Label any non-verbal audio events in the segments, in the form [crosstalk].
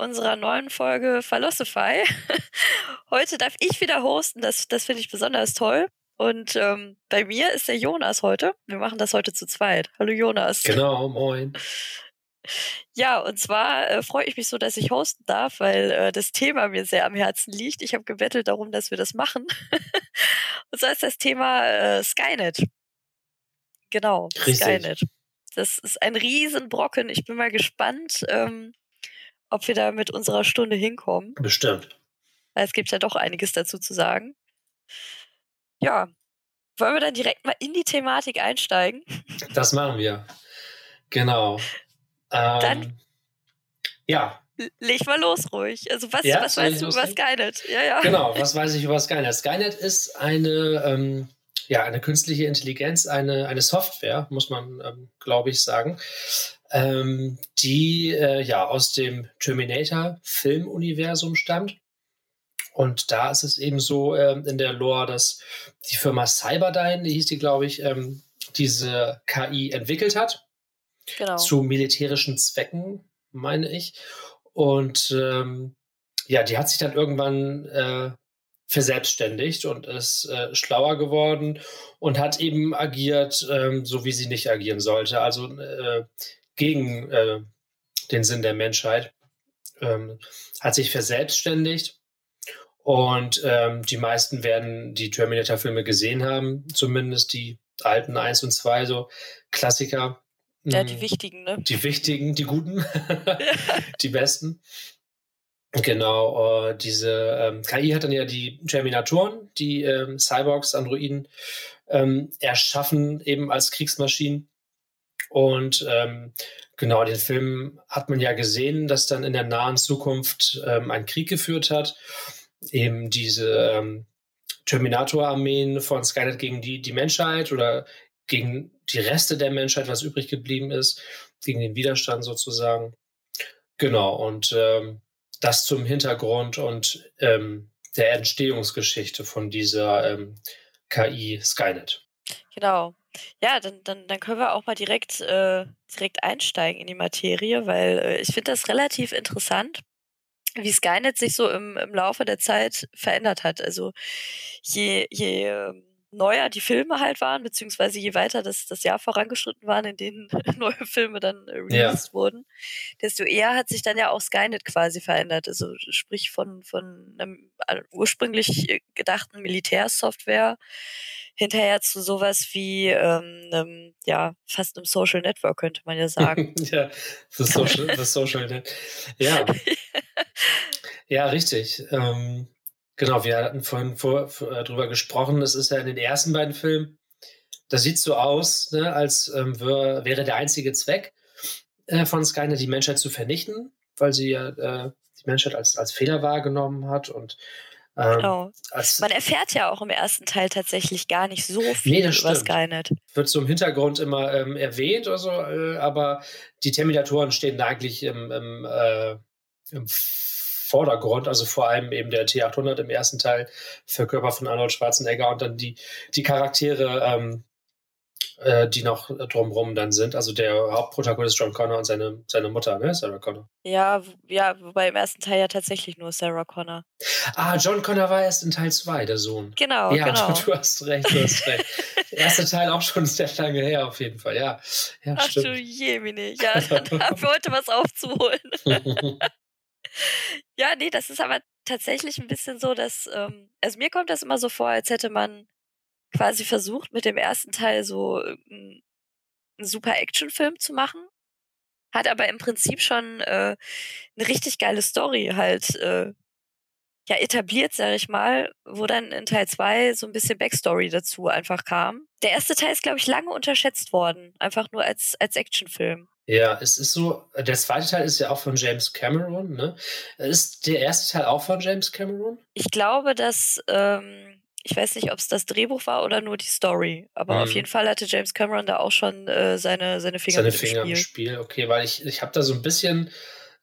unserer neuen Folge Philosophy. [laughs] Heute darf ich wieder hosten, das, das finde ich besonders toll. Und ähm, bei mir ist der Jonas heute. Wir machen das heute zu zweit. Hallo Jonas. Genau, [laughs] moin. Ja, und zwar äh, freue ich mich so, dass ich hosten darf, weil äh, das Thema mir sehr am Herzen liegt. Ich habe gebettelt darum, dass wir das machen. [laughs] und zwar ist das Thema äh, Skynet. Genau, Richtig. Skynet. Das ist ein Riesenbrocken. Ich bin mal gespannt, ähm, ob wir da mit unserer Stunde hinkommen. Bestimmt. Weil es gibt ja doch einiges dazu zu sagen. Ja, wollen wir dann direkt mal in die Thematik einsteigen? [laughs] Das machen wir. Genau. Ähm, Dann- Ja, Leg mal los ruhig. Also was, Ja, was weißt du über? Skynet? Ja, ja. genau. [laughs] Was weiß ich über Skynet? Skynet ist eine, ähm, ja, eine künstliche Intelligenz, eine, eine Software, muss man, ähm, glaube ich, sagen, ähm, die äh, ja aus dem Terminator-Filmuniversum stammt. Und da ist es eben so ähm, in der Lore, dass die Firma Cyberdyne, die hieß die, glaube ich, ähm, diese KI entwickelt hat. Genau. zu militärischen Zwecken, meine ich. Und ähm, ja, die hat sich dann irgendwann äh, verselbstständigt und ist äh, schlauer geworden und hat eben agiert, ähm, so wie sie nicht agieren sollte, also äh, gegen äh, den Sinn der Menschheit. Ähm, hat sich verselbstständigt und ähm, die meisten werden die Terminator-Filme gesehen haben, zumindest die alten 1 und 2, so Klassiker. ja, die wichtigen, ne? Die wichtigen, die guten, [laughs] die besten. Genau, äh, diese ähm, KI hat dann ja die Terminatoren, die ähm, Cyborgs, Androiden ähm, erschaffen, eben als Kriegsmaschinen. Und ähm, genau, den Filmen hat man ja gesehen, dass dann in der nahen Zukunft ähm, ein Krieg geführt hat. Eben diese ähm, Terminator-Armeen von Skynet gegen die, die Menschheit oder gegen die Reste der Menschheit, was übrig geblieben ist, gegen den Widerstand sozusagen. Genau, und ähm, das zum Hintergrund und ähm, der Entstehungsgeschichte von dieser ähm, KI Skynet. Genau. Ja, dann, dann, dann können wir auch mal direkt, äh, direkt einsteigen in die Materie, weil äh, ich finde das relativ interessant, wie Skynet sich so im, im Laufe der Zeit verändert hat. Also je, je ähm, neuer die Filme halt waren, beziehungsweise je weiter das, das Jahr vorangeschritten waren, in denen [laughs] neue Filme dann äh, Ja. released wurden, desto eher hat sich dann ja auch Skynet quasi verändert. Also sprich von, von einem äh, ursprünglich äh, gedachten Militärsoftware hinterher zu sowas wie ähm, einem, ja, fast einem Social Network, könnte man ja [laughs] sagen. ja, the social, the social net. Ja, [laughs] ja, richtig. Ähm, genau, wir hatten vorhin vor, vor, äh, drüber gesprochen. Es ist ja in den ersten beiden Filmen, das sieht so aus, ne, als ähm, wär, wäre der einzige Zweck äh, von Skynet, die Menschheit zu vernichten, weil sie ja äh, die Menschheit als, als Fehler wahrgenommen hat und ähm, genau. als, Man erfährt ja auch im ersten Teil tatsächlich gar nicht so viel Nee, das über stimmt. Skynet. wird so im Hintergrund immer ähm, erwähnt oder so, äh, aber die Terminatoren stehen da eigentlich im, im, äh, im Vordergrund, also vor allem eben der T800 im ersten Teil, verkörpert von Arnold Schwarzenegger und dann die, die Charaktere, ähm, äh, die noch drumherum dann sind. Also der Hauptprotagonist John Connor und seine, seine Mutter, ne? Sarah Connor. Ja, ja, wobei im ersten Teil ja tatsächlich nur Sarah Connor. Ah, John Connor war erst in Teil 2, der Sohn. Genau, ja, genau. du, [laughs] du hast recht, du hast recht. Der erste Teil auch schon sehr lange her, auf jeden Fall, ja. Ja, Ach du stimmt. Jemine. Ja, dann haben wir heute was aufzuholen. [laughs] Ja, nee, das ist aber tatsächlich ein bisschen so, dass, ähm, also mir kommt das immer so vor, als hätte man quasi versucht, mit dem ersten Teil so einen, einen super Actionfilm zu machen, hat aber im Prinzip schon äh, eine richtig geile Story halt äh, ja etabliert, sag ich mal, wo dann in Teil zwei so ein bisschen Backstory dazu einfach kam. Der erste Teil ist, glaube ich, lange unterschätzt worden, einfach nur als, als Actionfilm. Ja, es ist so, der zweite Teil ist ja auch von James Cameron, ne? Ist der erste Teil auch von James Cameron? Ich glaube, dass, ähm, ich weiß nicht, ob es das Drehbuch war oder nur die Story, aber Mhm. auf jeden Fall hatte James Cameron da auch schon äh, seine, seine Finger Seine mit Finger im im Spiel. Spiel, okay, weil ich, ich habe da so ein bisschen,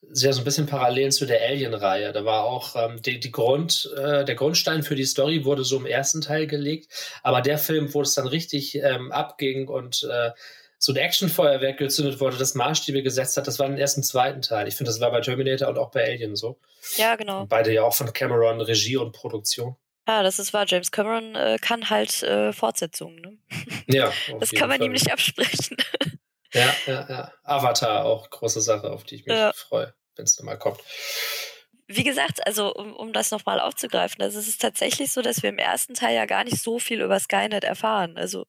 sehr so ein bisschen Parallelen zu der Alien-Reihe. Da war auch ähm, die, die Grund, äh, der Grundstein für die Story wurde so im ersten Teil gelegt, aber der Film, wo es dann richtig ähm, abging und äh, so ein Actionfeuerwerk gezündet wurde, das Maßstäbe gesetzt hat, das war im ersten, zweiten Teil. Ich finde, das war bei Terminator und auch bei Alien so. Ja, genau. Beide ja auch von Cameron, Regie und Produktion. Ja, das ist wahr. James Cameron äh, kann halt äh, Fortsetzungen. Ne? [laughs] Ja. Das kann man Fall. ihm nicht absprechen. [laughs] Ja, ja, ja. Avatar auch große Sache, auf die ich mich ja. freue, wenn es nochmal kommt. Wie gesagt, also um, um das nochmal aufzugreifen, also es ist tatsächlich so, dass wir im ersten Teil ja gar nicht so viel über Skynet erfahren. Also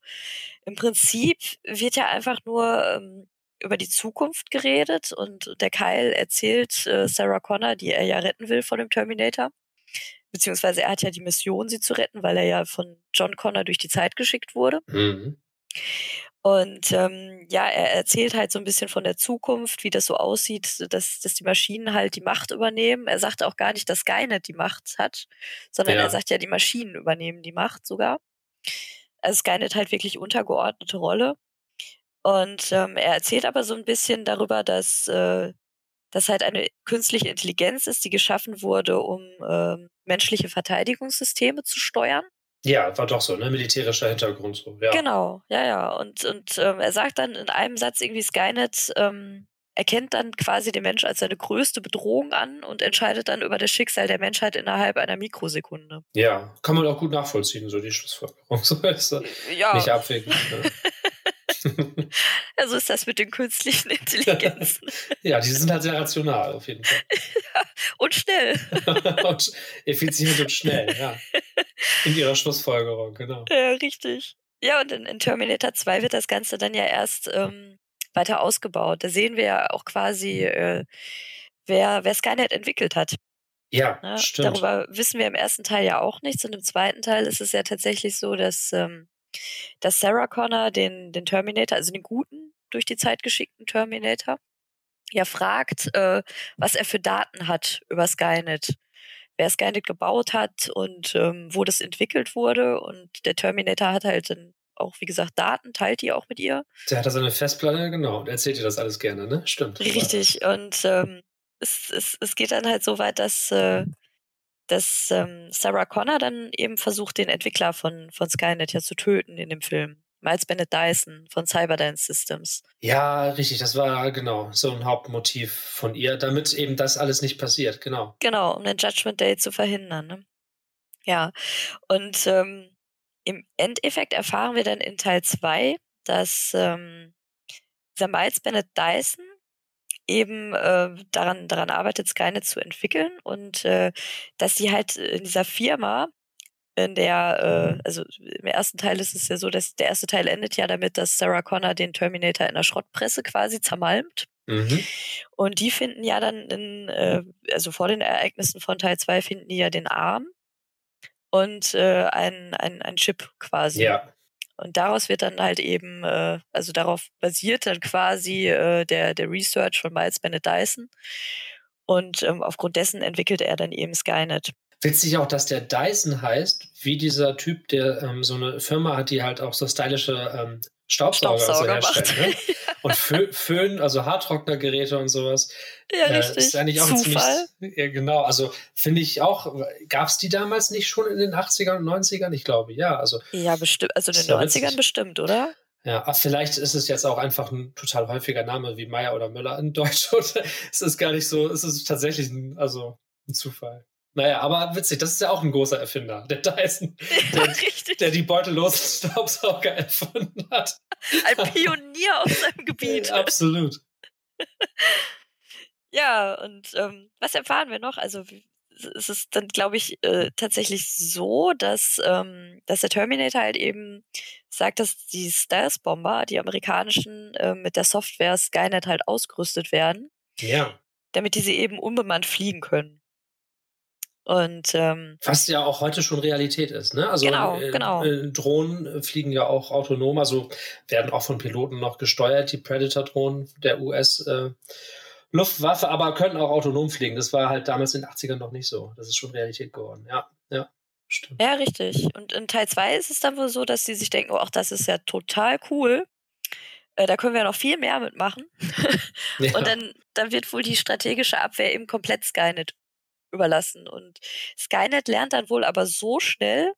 im Prinzip wird ja einfach nur ähm, über die Zukunft geredet und der Kyle erzählt äh, Sarah Connor, die er ja retten will von dem Terminator. Beziehungsweise er hat ja die Mission, sie zu retten, weil er ja von John Connor durch die Zeit geschickt wurde. Mhm. Und ähm, ja, er erzählt halt so ein bisschen von der Zukunft, wie das so aussieht, dass, dass die Maschinen halt die Macht übernehmen. Er sagt auch gar nicht, dass Skynet die Macht hat, sondern ja. er sagt ja, die Maschinen übernehmen die Macht sogar. Also Skynet halt wirklich untergeordnete Rolle. Und ähm, er erzählt aber so ein bisschen darüber, dass äh, das halt eine künstliche Intelligenz ist, die geschaffen wurde, um äh, menschliche Verteidigungssysteme zu steuern. Ja, war doch so, ne? Militärischer Hintergrund so, ja. Genau, ja, ja. Und, und ähm, er sagt dann in einem Satz irgendwie, Skynet ähm, erkennt dann quasi den Mensch als seine größte Bedrohung an und entscheidet dann über das Schicksal der Menschheit innerhalb einer Mikrosekunde. Ja, kann man auch gut nachvollziehen, so die Schlussfolgerung. [laughs] So ist ja. Nicht abwägend. Ne? [laughs] ja, so ist das mit den künstlichen Intelligenzen. [laughs] ja, die sind halt sehr rational, auf jeden Fall. Ja, [laughs] und schnell. [laughs] und effizient und schnell, ja. In ihrer Schlussfolgerung, genau. Ja, richtig. Ja, und in, in Terminator 2 wird das Ganze dann ja erst ähm, weiter ausgebaut. Da sehen wir ja auch quasi, äh, wer, wer Skynet entwickelt hat. Ja, ja, stimmt. Darüber wissen wir im ersten Teil ja auch nichts. Und im zweiten Teil ist es ja tatsächlich so, dass ähm, dass Sarah Connor den, den Terminator, also den guten, durch die Zeit geschickten Terminator, ja fragt, äh, was er für Daten hat über Skynet, wer Skynet gebaut hat und ähm, wo das entwickelt wurde. Und der Terminator hat halt dann auch, wie gesagt, Daten, teilt die auch mit ihr. Der hat da seine Festplatte, genau, und erzählt ihr das alles gerne, ne? Stimmt. Richtig, und ähm, es, es, es geht dann halt so weit, dass äh, dass ähm, Sarah Connor dann eben versucht, den Entwickler von, von Skynet ja zu töten in dem Film. Miles Bennett Dyson von Cyberdance Systems. Ja, richtig, das war genau so ein Hauptmotiv von ihr, damit eben das alles nicht passiert, genau. Genau, um den Judgment Day zu verhindern. Ne? Ja, und ähm, im Endeffekt erfahren wir dann in Teil 2, dass ähm, dieser Miles Bennett Dyson eben äh, daran, daran arbeitet, Skynet zu entwickeln und äh, dass sie halt in dieser Firma, in der, äh, also im ersten Teil ist es ja so, dass der erste Teil endet ja damit, dass Sarah Connor den Terminator in der Schrottpresse quasi zermalmt. Mhm. Und die finden ja dann in, äh, also vor den Ereignissen von Teil 2 finden die ja den Arm und äh, ein, ein, ein Chip quasi. Ja. Und daraus wird dann halt eben, äh, also darauf basiert dann quasi äh, der, der Research von Miles Bennett Dyson. Und ähm, aufgrund dessen entwickelte er dann eben Skynet. Witzig auch, dass der Dyson heißt, wie dieser Typ, der ähm, so eine Firma hat, die halt auch so stylische ähm, Staubsauger, Staubsauger so herstellen. Ne? [laughs] Und Föhn, also Haartrocknergeräte und sowas. Ja, äh, richtig. Ist eigentlich auch Zufall. Ziemlich, ja, genau. Also finde ich auch, gab es die damals nicht schon in den 80ern und 90ern? Ich glaube, ja. Also, ja, bestimmt, also in den 90ern witzig. bestimmt, oder? Ja, vielleicht ist es jetzt auch einfach ein total häufiger Name wie Meier oder Müller in Deutsch. [laughs] es ist gar nicht so, es ist tatsächlich ein, also ein Zufall. Naja, aber witzig, das ist ja auch ein großer Erfinder, der Dyson, [laughs] der, ja, der die beutellosen Staubsauger [laughs] erfunden hat. Ein Pionier auf seinem [laughs] Gebiet. Ja, absolut. ja, und ähm, was erfahren wir noch? Also es ist dann, glaube ich, äh, tatsächlich so, dass, ähm, dass der Terminator halt eben sagt, dass die Stealth-Bomber, die amerikanischen, äh, mit der Software Skynet halt ausgerüstet werden. Ja. Damit diese eben unbemannt fliegen können. Und ähm, was ja auch heute schon Realität ist, ne? Also genau, äh, genau. Äh, Drohnen fliegen ja auch autonom, also werden auch von Piloten noch gesteuert, die Predator-Drohnen der US äh, Luftwaffe, aber können auch autonom fliegen. Das war halt damals in den 80ern noch nicht so. Das ist schon Realität geworden. Ja, ja. Stimmt. Ja, richtig. Und in Teil 2 ist es dann wohl so, dass sie sich denken, oh, ach, das ist ja total cool. Äh, da können wir noch viel mehr mitmachen. [laughs] ja. Und dann, dann wird wohl die strategische Abwehr eben komplett Skynet überlassen. Und Skynet lernt dann wohl aber so schnell,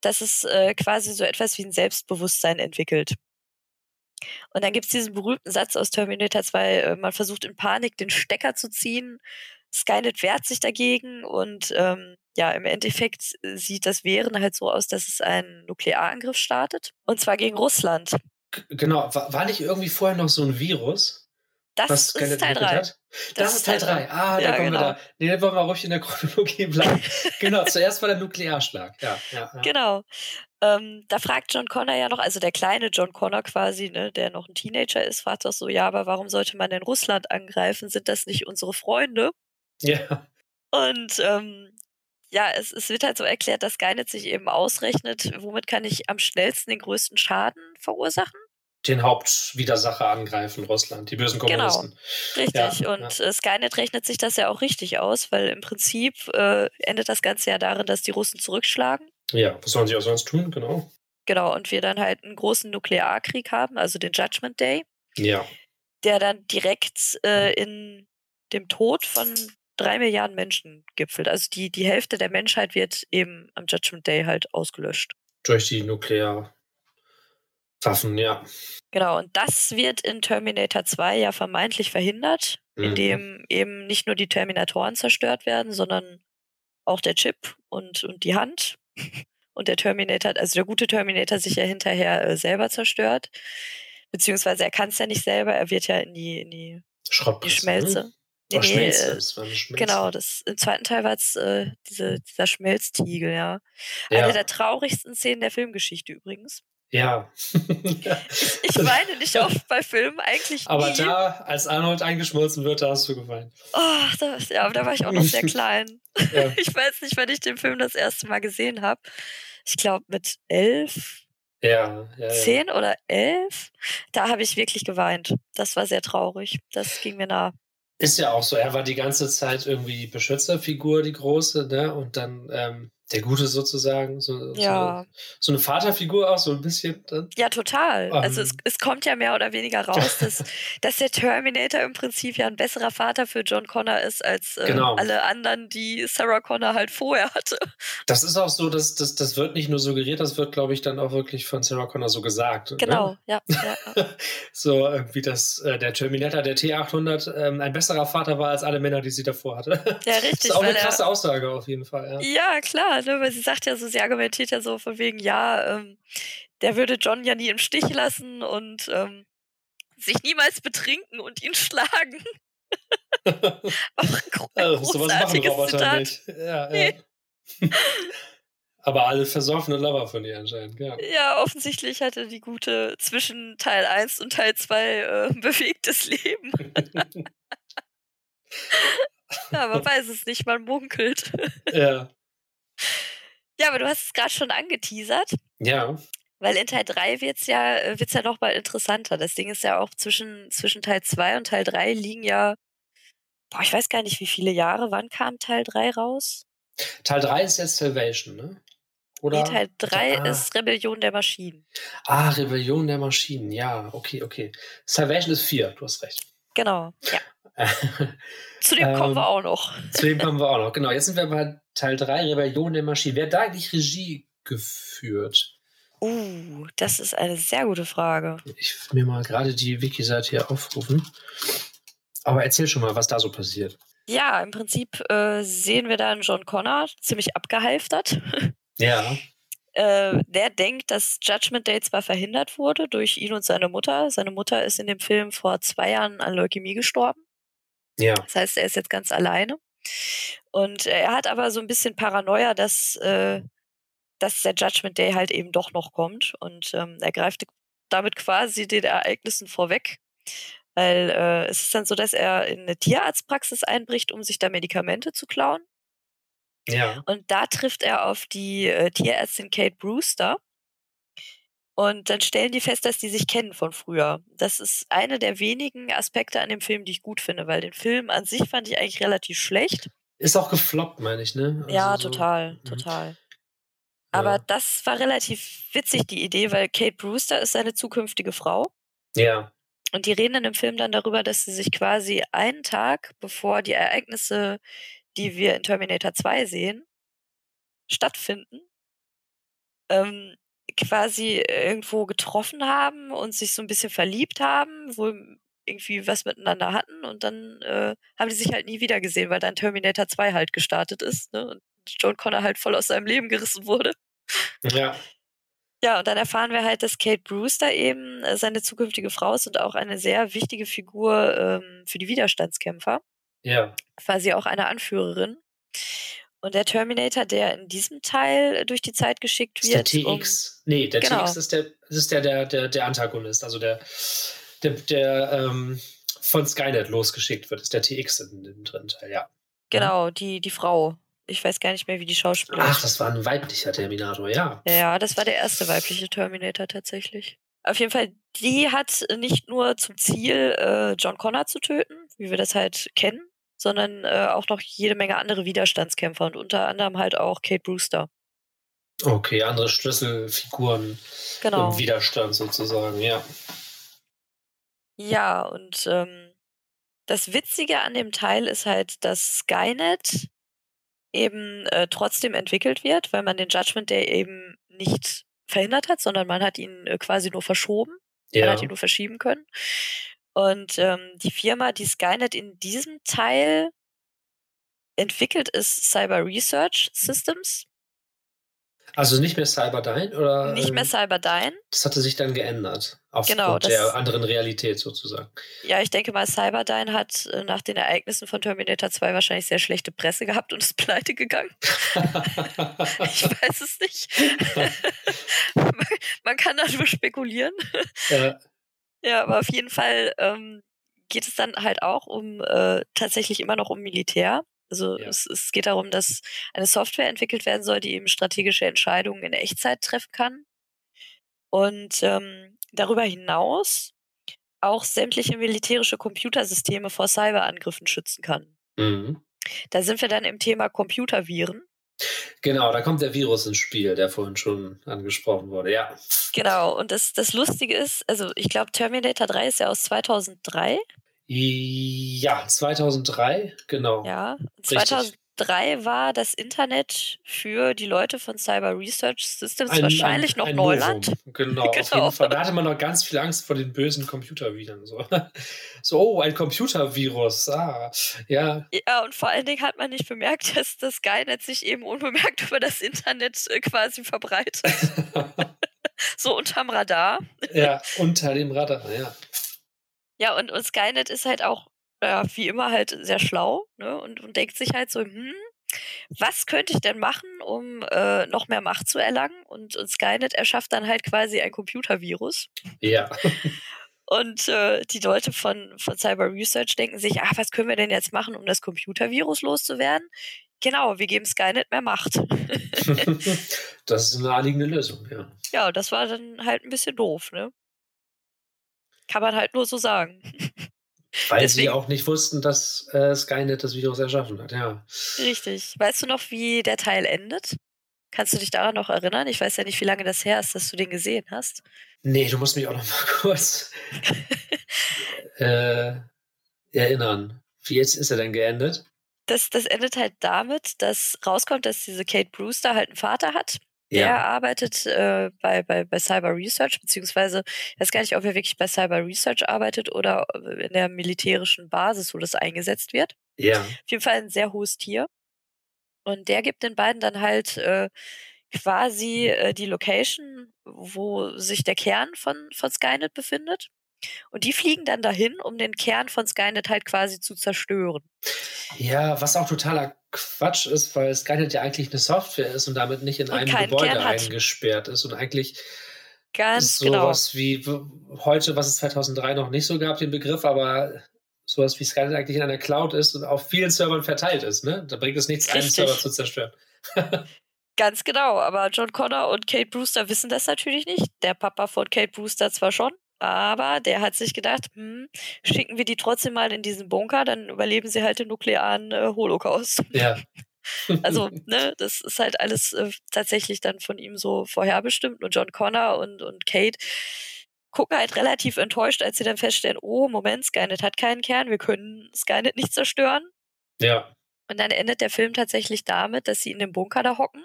dass es äh, quasi so etwas wie ein Selbstbewusstsein entwickelt. Und dann gibt's diesen berühmten Satz aus Terminator 2, äh, man versucht in Panik den Stecker zu ziehen. Skynet wehrt sich dagegen und ähm, ja, im Endeffekt sieht das Wehren halt so aus, dass es einen Nuklearangriff startet. Und zwar gegen Russland. Genau, war, war nicht irgendwie vorher noch so ein Virus? Das was ist Teil 3. Das, das, ist Teil 3. Ah, da Ja, kommen genau. wir da. Nee, dann wollen wir ruhig in der Chronologie bleiben. [laughs] genau, zuerst war der Nuklearschlag. Ja, ja, ja. Genau. Ähm, da fragt John Connor ja noch, also der kleine John Connor quasi, ne, der noch ein Teenager ist, fragt doch so, ja, aber warum sollte man denn Russland angreifen? Sind das nicht unsere Freunde? ja. Und ähm, ja, es, es wird halt so erklärt, dass Skynet sich eben ausrechnet, womit kann ich am schnellsten den größten Schaden verursachen. Den Hauptwidersacher angreifen, Russland, die bösen Genau. Kommunisten. Richtig. Ja, und Äh, Skynet rechnet sich das ja auch richtig aus, weil im Prinzip äh, endet das Ganze ja darin, dass die Russen zurückschlagen. Ja, was sollen sie auch sonst tun? Genau. Genau, und wir dann halt einen großen Nuklearkrieg haben, also den Judgment Day, Ja. der dann direkt äh, in dem Tod von drei Milliarden Menschen gipfelt. Also die, die Hälfte der Menschheit wird eben am Judgment Day halt ausgelöscht. Durch die Nuklearwaffen, ja. Genau, und das wird in Terminator 2 ja vermeintlich verhindert, Mhm. indem eben nicht nur die Terminatoren zerstört werden, sondern auch der Chip und, und die Hand. [laughs] Und der Terminator, also der gute Terminator sich ja hinterher äh, selber zerstört. Beziehungsweise er kann es ja nicht selber, er wird ja in die, in die, die Schrottpresse. Schmelze. Ne? Nee, nee, Schmelze. äh, Das war eine Schmelze. Genau, das, im zweiten Teil war es äh, diese, dieser Schmelztiegel, ja. Eine Ja. der traurigsten Szenen der Filmgeschichte übrigens. [laughs] ja. Ich weine nicht oft bei Filmen, eigentlich Aber nie. da, als Arnold eingeschmolzen wird, da hast du geweint. Oh, das, ja, aber da war ich auch noch sehr [laughs] klein. Ja. [laughs] Ich weiß nicht, wann ich den Film das erste Mal gesehen habe. Ich glaube mit elf, Ja, ja, ja. zehn oder elf. Da habe ich wirklich geweint. Das war sehr traurig. Das ging mir nah. Ist ja auch so. Er war die ganze Zeit irgendwie die Beschützerfigur, die große, ne? Und dann ähm, der Gute sozusagen. So, Ja. so, so eine Vaterfigur auch, so ein bisschen. Dann. Ja, total. also es, Ähm. es kommt ja mehr oder weniger raus, dass, [laughs] dass der Terminator im Prinzip ja ein besserer Vater für John Connor ist, als äh, Genau. alle anderen, die Sarah Connor halt vorher hatte. Das ist auch so, dass das, das wird nicht nur suggeriert, das wird, glaube ich, dann auch wirklich von Sarah Connor so gesagt. Ne? Genau, ja. ja, ja. [laughs] So irgendwie, dass äh, der Terminator, der T800, ähm, ein besserer Vater war als alle Männer, die sie davor hatte. Ja, Das richtig. [laughs] ist auch eine krasse Aussage auf jeden Fall. Ja. Ja, klar, ne, weil sie sagt ja so, sie argumentiert ja so von wegen, ja, ähm, der würde John ja nie im Stich lassen und ähm, sich niemals betrinken und ihn schlagen. [laughs] Auch ein Also, machen großartiges Roboter Zitat. nicht. Ja, Nee. ja. [laughs] Aber alle versoffene Lover von ihr anscheinend, ja. Ja, offensichtlich hatte die gute zwischen Teil 1 und Teil 2 äh, [laughs] bewegtes Leben. Ja, man weiß es nicht, man munkelt. ja. Ja, aber du hast es gerade schon angeteasert. Ja. Weil in Teil 3 wird's ja, äh, wird's ja noch mal interessanter. Das Ding ist ja auch zwischen, zwischen Teil 2 und Teil 3 liegen ja, boah, ich weiß gar nicht, wie viele Jahre. Wann kam Teil 3 raus? Teil 3 ist jetzt Salvation, ne? Oder? Nee, Teil 3 Ah. ist Rebellion der Maschinen. Ah, Rebellion der Maschinen, ja, okay, okay. Salvation ist 4, du hast recht. Genau, ja. [laughs] Zu dem kommen Ähm, wir auch noch. Zu dem kommen wir auch [laughs] noch. Genau, jetzt sind wir bei Teil 3, Rebellion der Maschinen. Wer hat da eigentlich Regie geführt? Uh, das ist eine sehr gute Frage. Ich will mir mal gerade die Wiki-Seite hier aufrufen. Aber erzähl schon mal, was da so passiert. Ja, im Prinzip äh, sehen wir da einen John Connor, ziemlich abgehalftert. [laughs] Ja. Äh, der denkt, dass Judgment Day zwar verhindert wurde durch ihn und seine Mutter. Seine Mutter ist in dem Film vor zwei Jahren an Leukämie gestorben. Ja. Das heißt, er ist jetzt ganz alleine. Und äh, er hat aber so ein bisschen Paranoia, dass, äh, dass der Judgment Day halt eben doch noch kommt. Und ähm, er greift damit quasi den Ereignissen vorweg. Weil äh, es ist dann so, dass er in eine Tierarztpraxis einbricht, um sich da Medikamente zu klauen. Ja. Und da trifft er auf die äh, Tierärztin Kate Brewster. Und dann stellen die fest, dass die sich kennen von früher. Das ist eine der wenigen Aspekte an dem Film, die ich gut finde, weil den Film an sich fand ich eigentlich relativ schlecht. Ist auch gefloppt, meine ich, ne? Also ja, so- total, Mhm. total. Aber Ja. das war relativ witzig, die Idee, weil Kate Brewster ist seine zukünftige Frau. Ja. Und die reden in dem Film dann darüber, dass sie sich quasi einen Tag, bevor die Ereignisse, die wir in Terminator 2 sehen, stattfinden, ähm, quasi irgendwo getroffen haben und sich so ein bisschen verliebt haben, wohl irgendwie was miteinander hatten und dann äh, haben die sich halt nie wieder gesehen, weil dann Terminator 2 halt gestartet ist ne? und John Connor halt voll aus seinem Leben gerissen wurde. Ja. Ja, und dann erfahren wir halt, dass Kate Brewster eben äh, seine zukünftige Frau ist und auch eine sehr wichtige Figur ähm, für die Widerstandskämpfer. Ja. Quasi auch eine Anführerin. Und der Terminator, der in diesem Teil durch die Zeit geschickt wird. Ist der TX. Um, nee, der genau. TX ist der, ist der, der, der, der Antagonist, also der, der, der ähm, von Skynet losgeschickt wird, ist der TX in dem dritten Teil, ja. Genau, die, die Frau. Ich weiß gar nicht mehr, wie die Schauspielerin. Ach, das war ein weiblicher Terminator, ja. Ja, das war der erste weibliche Terminator tatsächlich. Auf jeden Fall, die hat nicht nur zum Ziel, äh, John Connor zu töten, wie wir das halt kennen, sondern äh, auch noch jede Menge andere Widerstandskämpfer und unter anderem halt auch Kate Brewster. Okay, andere Schlüsselfiguren genau. im Widerstand sozusagen, ja. Ja, und ähm, das Witzige an dem Teil ist halt, dass Skynet eben äh, trotzdem entwickelt wird, weil man den Judgment Day eben nicht verhindert hat, sondern man hat ihn äh, quasi nur verschoben. Ja. Man hat ihn nur verschieben können. Und ähm, die Firma, die Skynet in diesem Teil entwickelt, ist Cyber Research Systems. Also nicht mehr Cyberdyne oder? Nicht mehr ähm, Cyberdyne. Das hatte sich dann geändert. Aufgrund genau, das, der anderen Realität sozusagen. Ja, ich denke mal, Cyberdyne hat äh, nach den Ereignissen von Terminator 2 wahrscheinlich sehr schlechte Presse gehabt und ist [laughs] pleite gegangen. [laughs] ich weiß es nicht. [laughs] man, kann da nur spekulieren. Ja. Ja, aber auf jeden Fall ähm, geht es dann halt auch um äh, tatsächlich immer noch um Militär. Also ja. es, es geht darum, dass eine Software entwickelt werden soll, die eben strategische Entscheidungen in Echtzeit treffen kann. Und ähm, darüber hinaus auch sämtliche militärische Computersysteme vor Cyberangriffen schützen kann. Mhm. Da sind wir dann im Thema Computerviren. Genau, da kommt der Virus ins Spiel, der vorhin schon angesprochen wurde, ja. Genau, und das, das Lustige ist, also ich glaube, Terminator 3 ist ja aus 2003. Ja, 2003, genau. Ja, 2003 Richtig. war das Internet für die Leute von Cyber Research Systems ein, wahrscheinlich ein, noch ein Neuland. Novum. Genau, genau, [laughs] auf jeden Fall. Da hatte man noch ganz viel Angst vor den bösen Computerviren. So, [laughs] so oh, ein Computervirus. Ah, ja. Ja, und vor allen Dingen hat man nicht bemerkt, dass das Skynet sich eben unbemerkt [laughs] über das Internet äh, quasi verbreitet. so unterm Radar. Ja, unter dem Radar, ja. Ja, und, und Skynet ist halt auch, ja, wie immer halt sehr schlau, ne? Und, und denkt sich halt so, hm, was könnte ich denn machen, um äh, noch mehr Macht zu erlangen? Und, und Skynet erschafft dann halt quasi ein Computervirus. Ja. Und äh, die Leute von, von Cyber Research denken sich, ach, was können wir denn jetzt machen, um das Computervirus loszuwerden? Genau, wir geben Skynet mehr Macht. [laughs] das ist eine naheliegende Lösung, ja. Ja, das war dann halt ein bisschen doof, ne? Kann man halt nur so sagen. Weil Deswegen, sie auch nicht wussten, dass äh, Skynet das Virus erschaffen hat, ja. Richtig. Weißt du noch, wie der Teil endet? Kannst du dich daran noch erinnern? Ich weiß ja nicht, wie lange das her ist, dass du den gesehen hast. Nee, du musst mich auch noch mal [laughs] kurz äh, erinnern. Wie jetzt ist er denn geendet? Das, das endet halt damit, dass rauskommt, dass diese Kate Brewster halt einen Vater hat, der ja. arbeitet äh, bei, bei, bei Cyber Research, beziehungsweise ich weiß gar nicht, ob er wirklich bei Cyber Research arbeitet oder äh, in der militärischen Basis, wo das eingesetzt wird. Ja. Auf jeden Fall ein sehr hohes Tier. Und der gibt den beiden dann halt äh, quasi äh, die Location, wo sich der Kern von, von Skynet befindet. Und die fliegen dann dahin, um den Kern von Skynet halt quasi zu zerstören. Ja, was auch totaler Quatsch ist, weil Skynet ja eigentlich eine Software ist und damit nicht in und einem Gebäude eingesperrt ist und eigentlich Ganz sowas genau. wie heute, was es 2003 noch nicht so gab, den Begriff, aber sowas wie Skynet eigentlich in einer Cloud ist und auf vielen Servern verteilt ist. Ne? Da bringt es nichts, Richtig. einen Server zu zerstören. [laughs] Ganz genau, aber John Connor und Kate Brewster wissen das natürlich nicht. Der Papa von Kate Brewster zwar schon, aber der hat sich gedacht, hm, schicken wir die trotzdem mal in diesen Bunker, dann überleben sie halt den nuklearen äh, Holocaust. Ja. [laughs] also, ne, das ist halt alles äh, tatsächlich dann von ihm so vorherbestimmt. Und John Connor und, und Kate gucken halt relativ enttäuscht, als sie dann feststellen, oh, Moment, Skynet hat keinen Kern, wir können Skynet nicht zerstören. Ja. Und dann endet der Film tatsächlich damit, dass sie in dem Bunker da hocken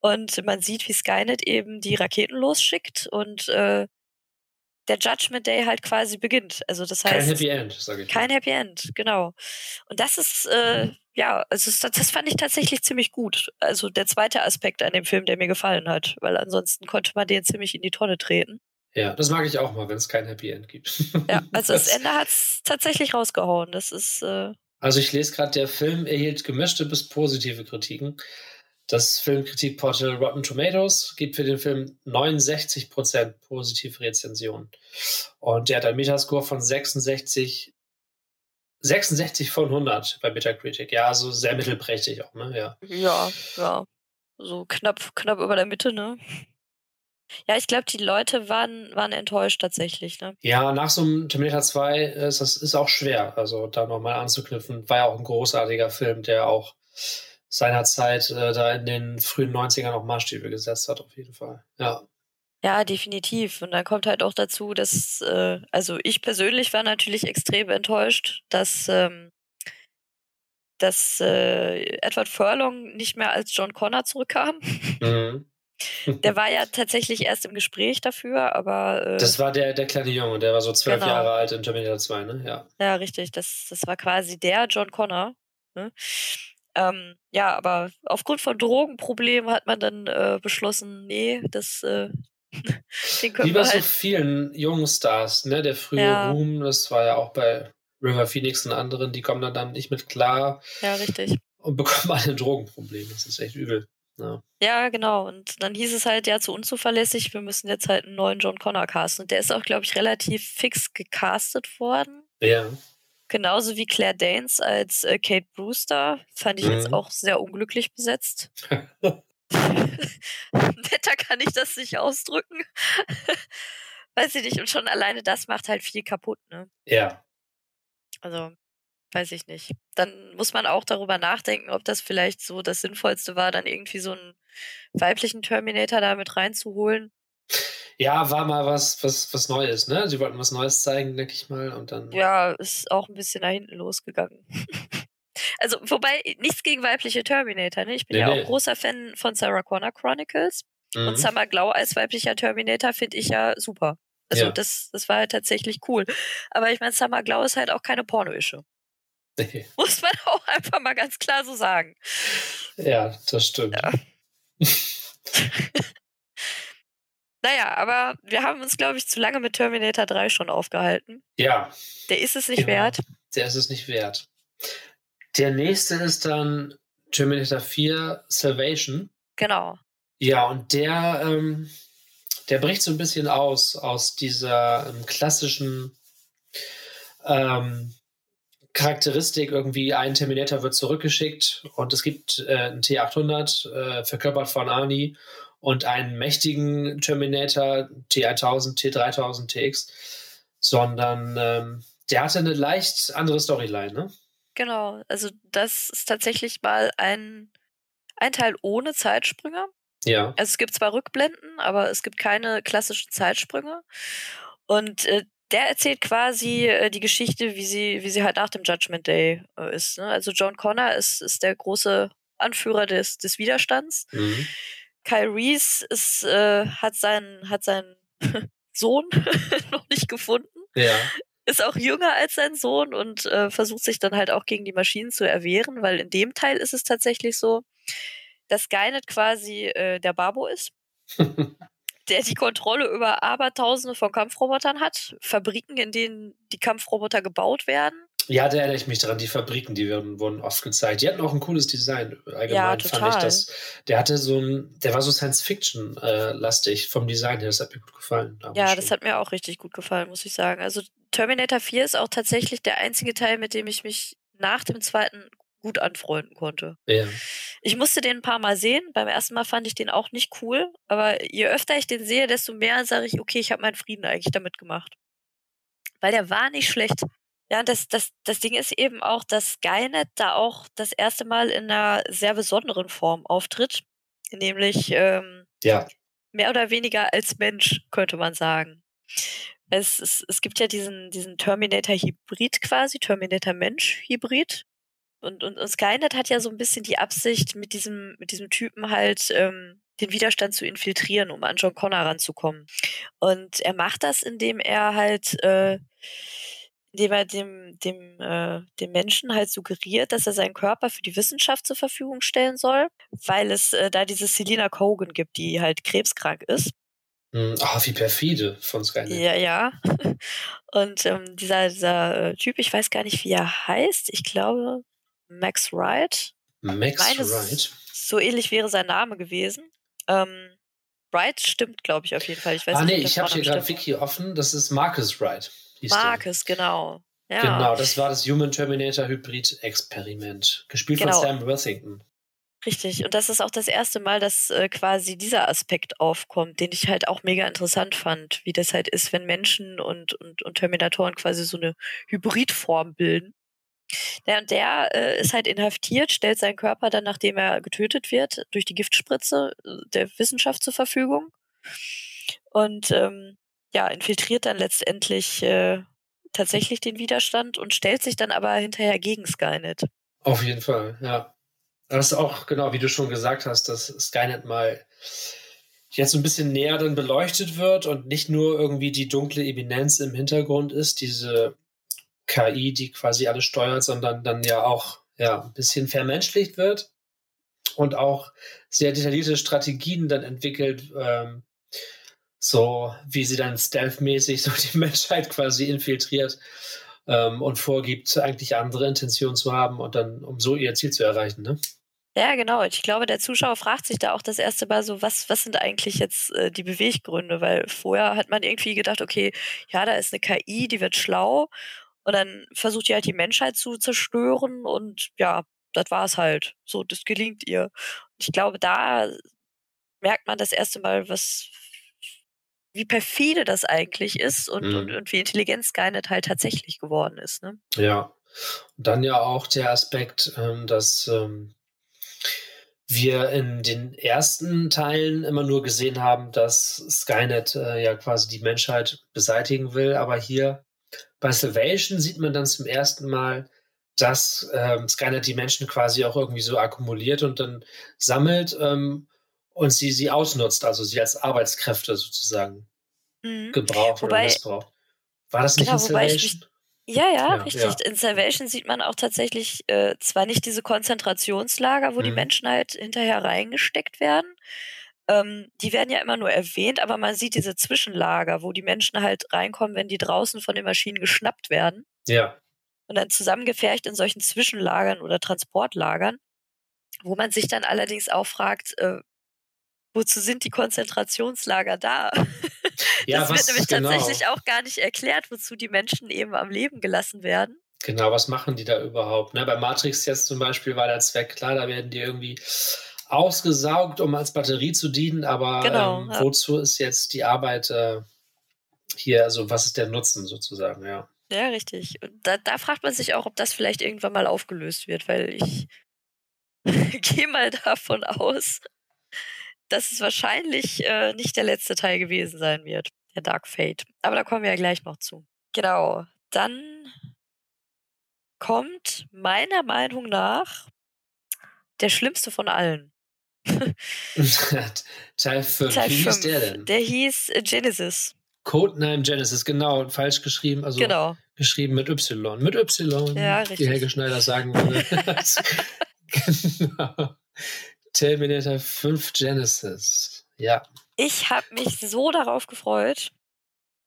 Und man sieht, wie Skynet eben die Raketen losschickt und äh, der Judgment Day halt quasi beginnt. Also das heißt. Kein Happy End, sage ich. Kein mal. Happy End, genau. Und das ist, äh, ja, also das, das fand ich tatsächlich ziemlich gut. Also der zweite Aspekt an dem Film, der mir gefallen hat, weil ansonsten konnte man den ziemlich in die Tonne treten. Ja, das mag ich auch mal, wenn es kein Happy End gibt. Ja, [laughs] also das, das Ende hat es tatsächlich rausgehauen. Das ist. Äh, also ich lese gerade, der Film erhielt gemischte bis positive Kritiken. Das Filmkritikportal Rotten Tomatoes gibt für den Film 69% positive Rezensionen. Und der hat einen Metascore von 66, 66 von 100 bei Metacritic. Ja, also sehr mittelprächtig auch, ne? Ja, ja. ja. So knapp, knapp über der Mitte, ne? Ja, ich glaube, die Leute waren, waren enttäuscht tatsächlich. Ne? Ja, nach so einem Terminator 2 ist das ist auch schwer, also da nochmal anzuknüpfen. War ja auch ein großartiger Film, der auch seinerzeit äh, da in den frühen 90ern auch Maßstäbe gesetzt hat, auf jeden Fall. Ja. Ja, definitiv. Und dann kommt halt auch dazu, dass, äh, also ich persönlich war natürlich extrem enttäuscht, dass, ähm, dass äh, Edward Furlong nicht mehr als John Connor zurückkam. Mhm. [laughs] Der war ja tatsächlich erst im Gespräch dafür, aber. Äh, das war der, der kleine Junge, der war so zwölf genau. Jahre alt in Terminator 2, ne? Ja. Ja, richtig. Das, das war quasi der John Connor. Ne? Ähm, ja, aber aufgrund von Drogenproblemen hat man dann äh, beschlossen, nee, das. Äh, [laughs] den können Wie bei halt so vielen jungen Stars, ne? Der frühe ja. Ruhm, das war ja auch bei River Phoenix und anderen, die kommen dann, dann nicht mit klar. Ja, richtig. Und [laughs] bekommen alle ein Drogenproblem. Das ist echt übel. Ja. ja, genau. Und dann hieß es halt, ja, zu unzuverlässig, wir müssen jetzt halt einen neuen John Connor casten. Und der ist auch, glaube ich, relativ fix gecastet worden. Ja. Genauso wie Claire Danes als äh, Kate Brewster. Fand ich mhm. jetzt auch sehr unglücklich besetzt. [laughs] Netter kann ich das nicht ausdrücken. [laughs] Weiß ich nicht. Und schon alleine das macht halt viel kaputt, ne? Ja. Also, weiß ich nicht. Dann muss man auch darüber nachdenken, ob das vielleicht so das Sinnvollste war, dann irgendwie so einen weiblichen Terminator da mit reinzuholen. Ja, war mal was, was, was Neues, ne? Sie wollten was Neues zeigen, denke ich mal, und dann. Ja, ist auch ein bisschen nach hinten losgegangen. [laughs] also, wobei, nichts gegen weibliche Terminator, ne? Ich bin nee, ja nee. auch großer Fan von Sarah Connor Chronicles. Mhm. Und Summer Glau als weiblicher Terminator finde ich ja super. Also, ja. das, das war halt tatsächlich cool. Aber ich meine, Summer Glau ist halt auch keine Pornoische. Nee. [laughs] Muss man [laughs] auch einfach mal ganz klar so sagen. Ja, das stimmt. Ja. Naja, aber wir haben uns, glaube ich, zu lange mit Terminator 3 schon aufgehalten. Ja. Der ist es nicht genau. wert. Der ist es nicht wert. Der nächste ist dann Terminator 4 Salvation. Genau. Ja, und der, ähm, der bricht so ein bisschen aus, aus dieser ähm, klassischen ähm, Charakteristik irgendwie, ein Terminator wird zurückgeschickt und es gibt äh, einen T800, äh, verkörpert von Arnie, und einen mächtigen Terminator T1000, T3000, TX, sondern ähm, der hatte eine leicht andere Storyline, ne? Genau, also das ist tatsächlich mal ein, ein Teil ohne Zeitsprünge. Ja. Also es gibt zwar Rückblenden, aber es gibt keine klassischen Zeitsprünge. Und äh, der erzählt quasi äh, die Geschichte, wie sie, wie sie halt nach dem Judgment Day äh, ist. Ne? Also John Connor ist, ist der große Anführer des, des Widerstands. Mhm. Kyle Reese ist, äh, hat seinen, hat seinen [laughs] Sohn [laughs] noch nicht gefunden. Ja. Ist auch jünger als sein Sohn und äh, versucht sich dann halt auch gegen die Maschinen zu erwehren, weil in dem Teil ist es tatsächlich so, dass Skynet quasi äh, der Babo ist. [laughs] der die Kontrolle über Abertausende von Kampfrobotern hat, Fabriken, in denen die Kampfroboter gebaut werden. Ja, da erinnere ich mich daran, die Fabriken, die werden, wurden oft gezeigt. Die hatten auch ein cooles Design. Allgemein ja, total. fand ich das. Der hatte so ein, der war so Science-Fiction-lastig vom Design her. Das hat mir gut gefallen. Ja, schon. das hat mir auch richtig gut gefallen, muss ich sagen. Also Terminator 4 ist auch tatsächlich der einzige Teil, mit dem ich mich nach dem zweiten gut anfreunden konnte. Ja. Ich musste den ein paar Mal sehen. Beim ersten Mal fand ich den auch nicht cool. Aber je öfter ich den sehe, desto mehr sage ich, okay, ich habe meinen Frieden eigentlich damit gemacht. Weil der war nicht schlecht. Ja, das, das, das Ding ist eben auch, dass Skynet da auch das erste Mal in einer sehr besonderen Form auftritt. Nämlich ähm, ja. mehr oder weniger als Mensch, könnte man sagen. Es, es, es gibt ja diesen, diesen Terminator-Hybrid quasi, Terminator-Mensch-Hybrid. Und, und, und Skynet hat ja so ein bisschen die Absicht, mit diesem, mit diesem Typen halt ähm, den Widerstand zu infiltrieren, um an John Connor ranzukommen. Und er macht das, indem er halt, äh, indem er dem, dem, äh, dem Menschen halt suggeriert, dass er seinen Körper für die Wissenschaft zur Verfügung stellen soll, weil es äh, da diese Selina Cogan gibt, die halt krebskrank ist. Ah, wie perfide von Skynet. Ja, ja. [laughs] Und ähm, dieser, dieser äh, Typ, ich weiß gar nicht, wie er heißt. Ich glaube, Max Wright. Max Meine, Wright. So ähnlich wäre sein Name gewesen. Ähm, Wright stimmt, glaube ich, auf jeden Fall. Ich weiß ah, nicht, nee, ich habe hier gerade. Wiki offen. Das ist Marcus Wright. Der. Marcus, genau. Ja. Genau, das war das Human Terminator Hybrid Experiment. Gespielt Genau. von Sam Worthington. Richtig. Und das ist auch das erste Mal, dass äh, quasi dieser Aspekt aufkommt, den ich halt auch mega interessant fand, wie das halt ist, wenn Menschen und, und, und Terminatoren quasi so eine Hybridform bilden. Ja, und der äh, ist halt inhaftiert, stellt seinen Körper dann, nachdem er getötet wird, durch die Giftspritze äh, der Wissenschaft zur Verfügung. Und ähm, ja, infiltriert dann letztendlich äh, tatsächlich den Widerstand und stellt sich dann aber hinterher gegen Skynet. Auf jeden Fall, ja. Das ist auch, genau, wie du schon gesagt hast, dass Skynet mal jetzt ein bisschen näher dann beleuchtet wird und nicht nur irgendwie die dunkle Eminenz im Hintergrund ist, diese KI, die quasi alles steuert, sondern dann ja auch ja, ein bisschen vermenschlicht wird und auch sehr detaillierte Strategien dann entwickelt, ähm, so wie sie dann stealthmäßig so die [laughs] Menschheit quasi infiltriert ähm, und vorgibt, eigentlich andere Intentionen zu haben und dann, um so ihr Ziel zu erreichen, ne? Ja, genau. Ich glaube, der Zuschauer fragt sich da auch das erste Mal so, was, was sind eigentlich jetzt äh, die Beweggründe? Weil vorher hat man irgendwie gedacht, okay, ja, da ist eine KI, die wird schlau und dann versucht die halt die Menschheit zu zerstören und ja, das war's halt. So, das gelingt ihr. Und ich glaube, da merkt man das erste Mal, was, wie perfide das eigentlich ist und, Mhm. und, und wie intelligent Skynet halt tatsächlich geworden ist. Ne? Ja. Und dann ja auch der Aspekt, ähm, dass ähm, wir in den ersten Teilen immer nur gesehen haben, dass Skynet äh, ja quasi die Menschheit beseitigen will. Aber hier bei Salvation sieht man dann zum ersten Mal, dass ähm, Skynet die Menschen quasi auch irgendwie so akkumuliert und dann sammelt ähm, und sie sie ausnutzt, also sie als Arbeitskräfte sozusagen Mhm. gebraucht oder Wobei- missbraucht. War das nicht Genau, in wobei ich Salvation? Ja, ja, Ja, richtig. ja. In Salvation sieht man auch tatsächlich äh, zwar nicht diese Konzentrationslager, wo die Mhm. Menschen halt hinterher reingesteckt werden. Ähm, die werden ja immer nur erwähnt, aber man sieht diese Zwischenlager, wo die Menschen halt reinkommen, wenn die draußen von den Maschinen geschnappt werden Ja. und dann zusammengefercht in solchen Zwischenlagern oder Transportlagern, wo man sich dann allerdings auch fragt, äh, wozu sind die Konzentrationslager da? [laughs] Ja, das wird nämlich genau, tatsächlich auch gar nicht erklärt, wozu die Menschen eben am Leben gelassen werden. genau, was machen die da überhaupt? Ne? Bei Matrix jetzt zum Beispiel war der Zweck klar, da werden die irgendwie ausgesaugt, um als Batterie zu dienen, aber Genau, ähm, ja. wozu ist jetzt die Arbeit äh, hier, also was ist der Nutzen sozusagen, ja. Ja, richtig. Und da, da fragt man sich auch, ob das vielleicht irgendwann mal aufgelöst wird, weil ich [laughs] gehe mal davon aus, dass es wahrscheinlich äh, nicht der letzte Teil gewesen sein wird, der Dark Fate. Aber da kommen wir ja gleich noch zu. Genau. Dann kommt meiner Meinung nach der schlimmste von allen. [laughs] Teil 5, Teil wie hieß 5. der denn? Der hieß äh, Genesis. Codename Genesis, genau, falsch geschrieben, also genau. geschrieben mit Y. Mit Y, Ja, wie. Helge Schneider sagen würde. [laughs] [laughs] genau. Terminator 5 Genesis. Ja. Ich habe mich so darauf gefreut.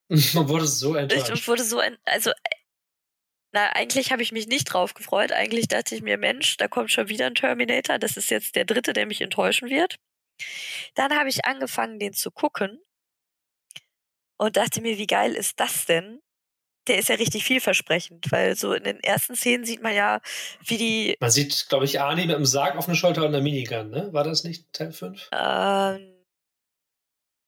[laughs] Man wurde so Ich enttäuscht. und wurde so, ein, also, äh, na, eigentlich habe ich mich nicht drauf gefreut. Eigentlich dachte ich mir, Mensch, da kommt schon wieder ein Terminator. Das ist jetzt der dritte, der mich enttäuschen wird. Dann habe ich angefangen, den zu gucken und dachte mir, wie geil ist das denn? Der ist ja richtig vielversprechend, weil so in den ersten Szenen sieht man ja, wie die, Man sieht, glaube ich, Arnie mit einem Sarg auf der Schulter und einer Minigun, ne? War das nicht Teil 5? ähm,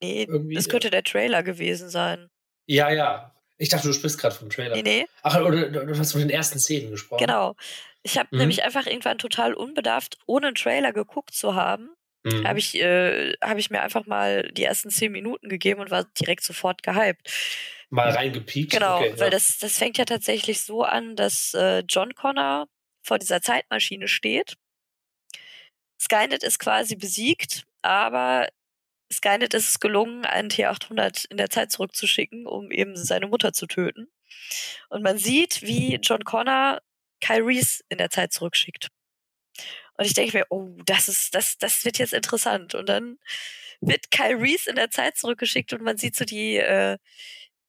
nee, Irgendwie, das könnte der Trailer gewesen sein. Ja, ja. Ich dachte, du sprichst gerade vom Trailer. Nee, nee, Ach, oder du hast von den ersten Szenen gesprochen. genau. Ich habe Mhm. nämlich einfach irgendwann total unbedarft, ohne einen Trailer geguckt zu haben, Mhm. habe ich, äh, hab ich mir einfach mal die ersten zehn Minuten gegeben und war direkt sofort gehypt. Mal reingepiekt. Genau, okay, weil ja. das, das fängt ja tatsächlich so an, dass äh, John Connor vor dieser Zeitmaschine steht. Skynet ist quasi besiegt aber Skynet ist es gelungen, einen T800 in der Zeit zurückzuschicken, um eben seine Mutter zu töten. Und man sieht, wie John Connor Kyle Reese in der Zeit zurückschickt. Und ich denke mir, oh, das ist, das, das wird jetzt interessant. Und dann wird Kyle Reese in der Zeit zurückgeschickt und man sieht so die, äh,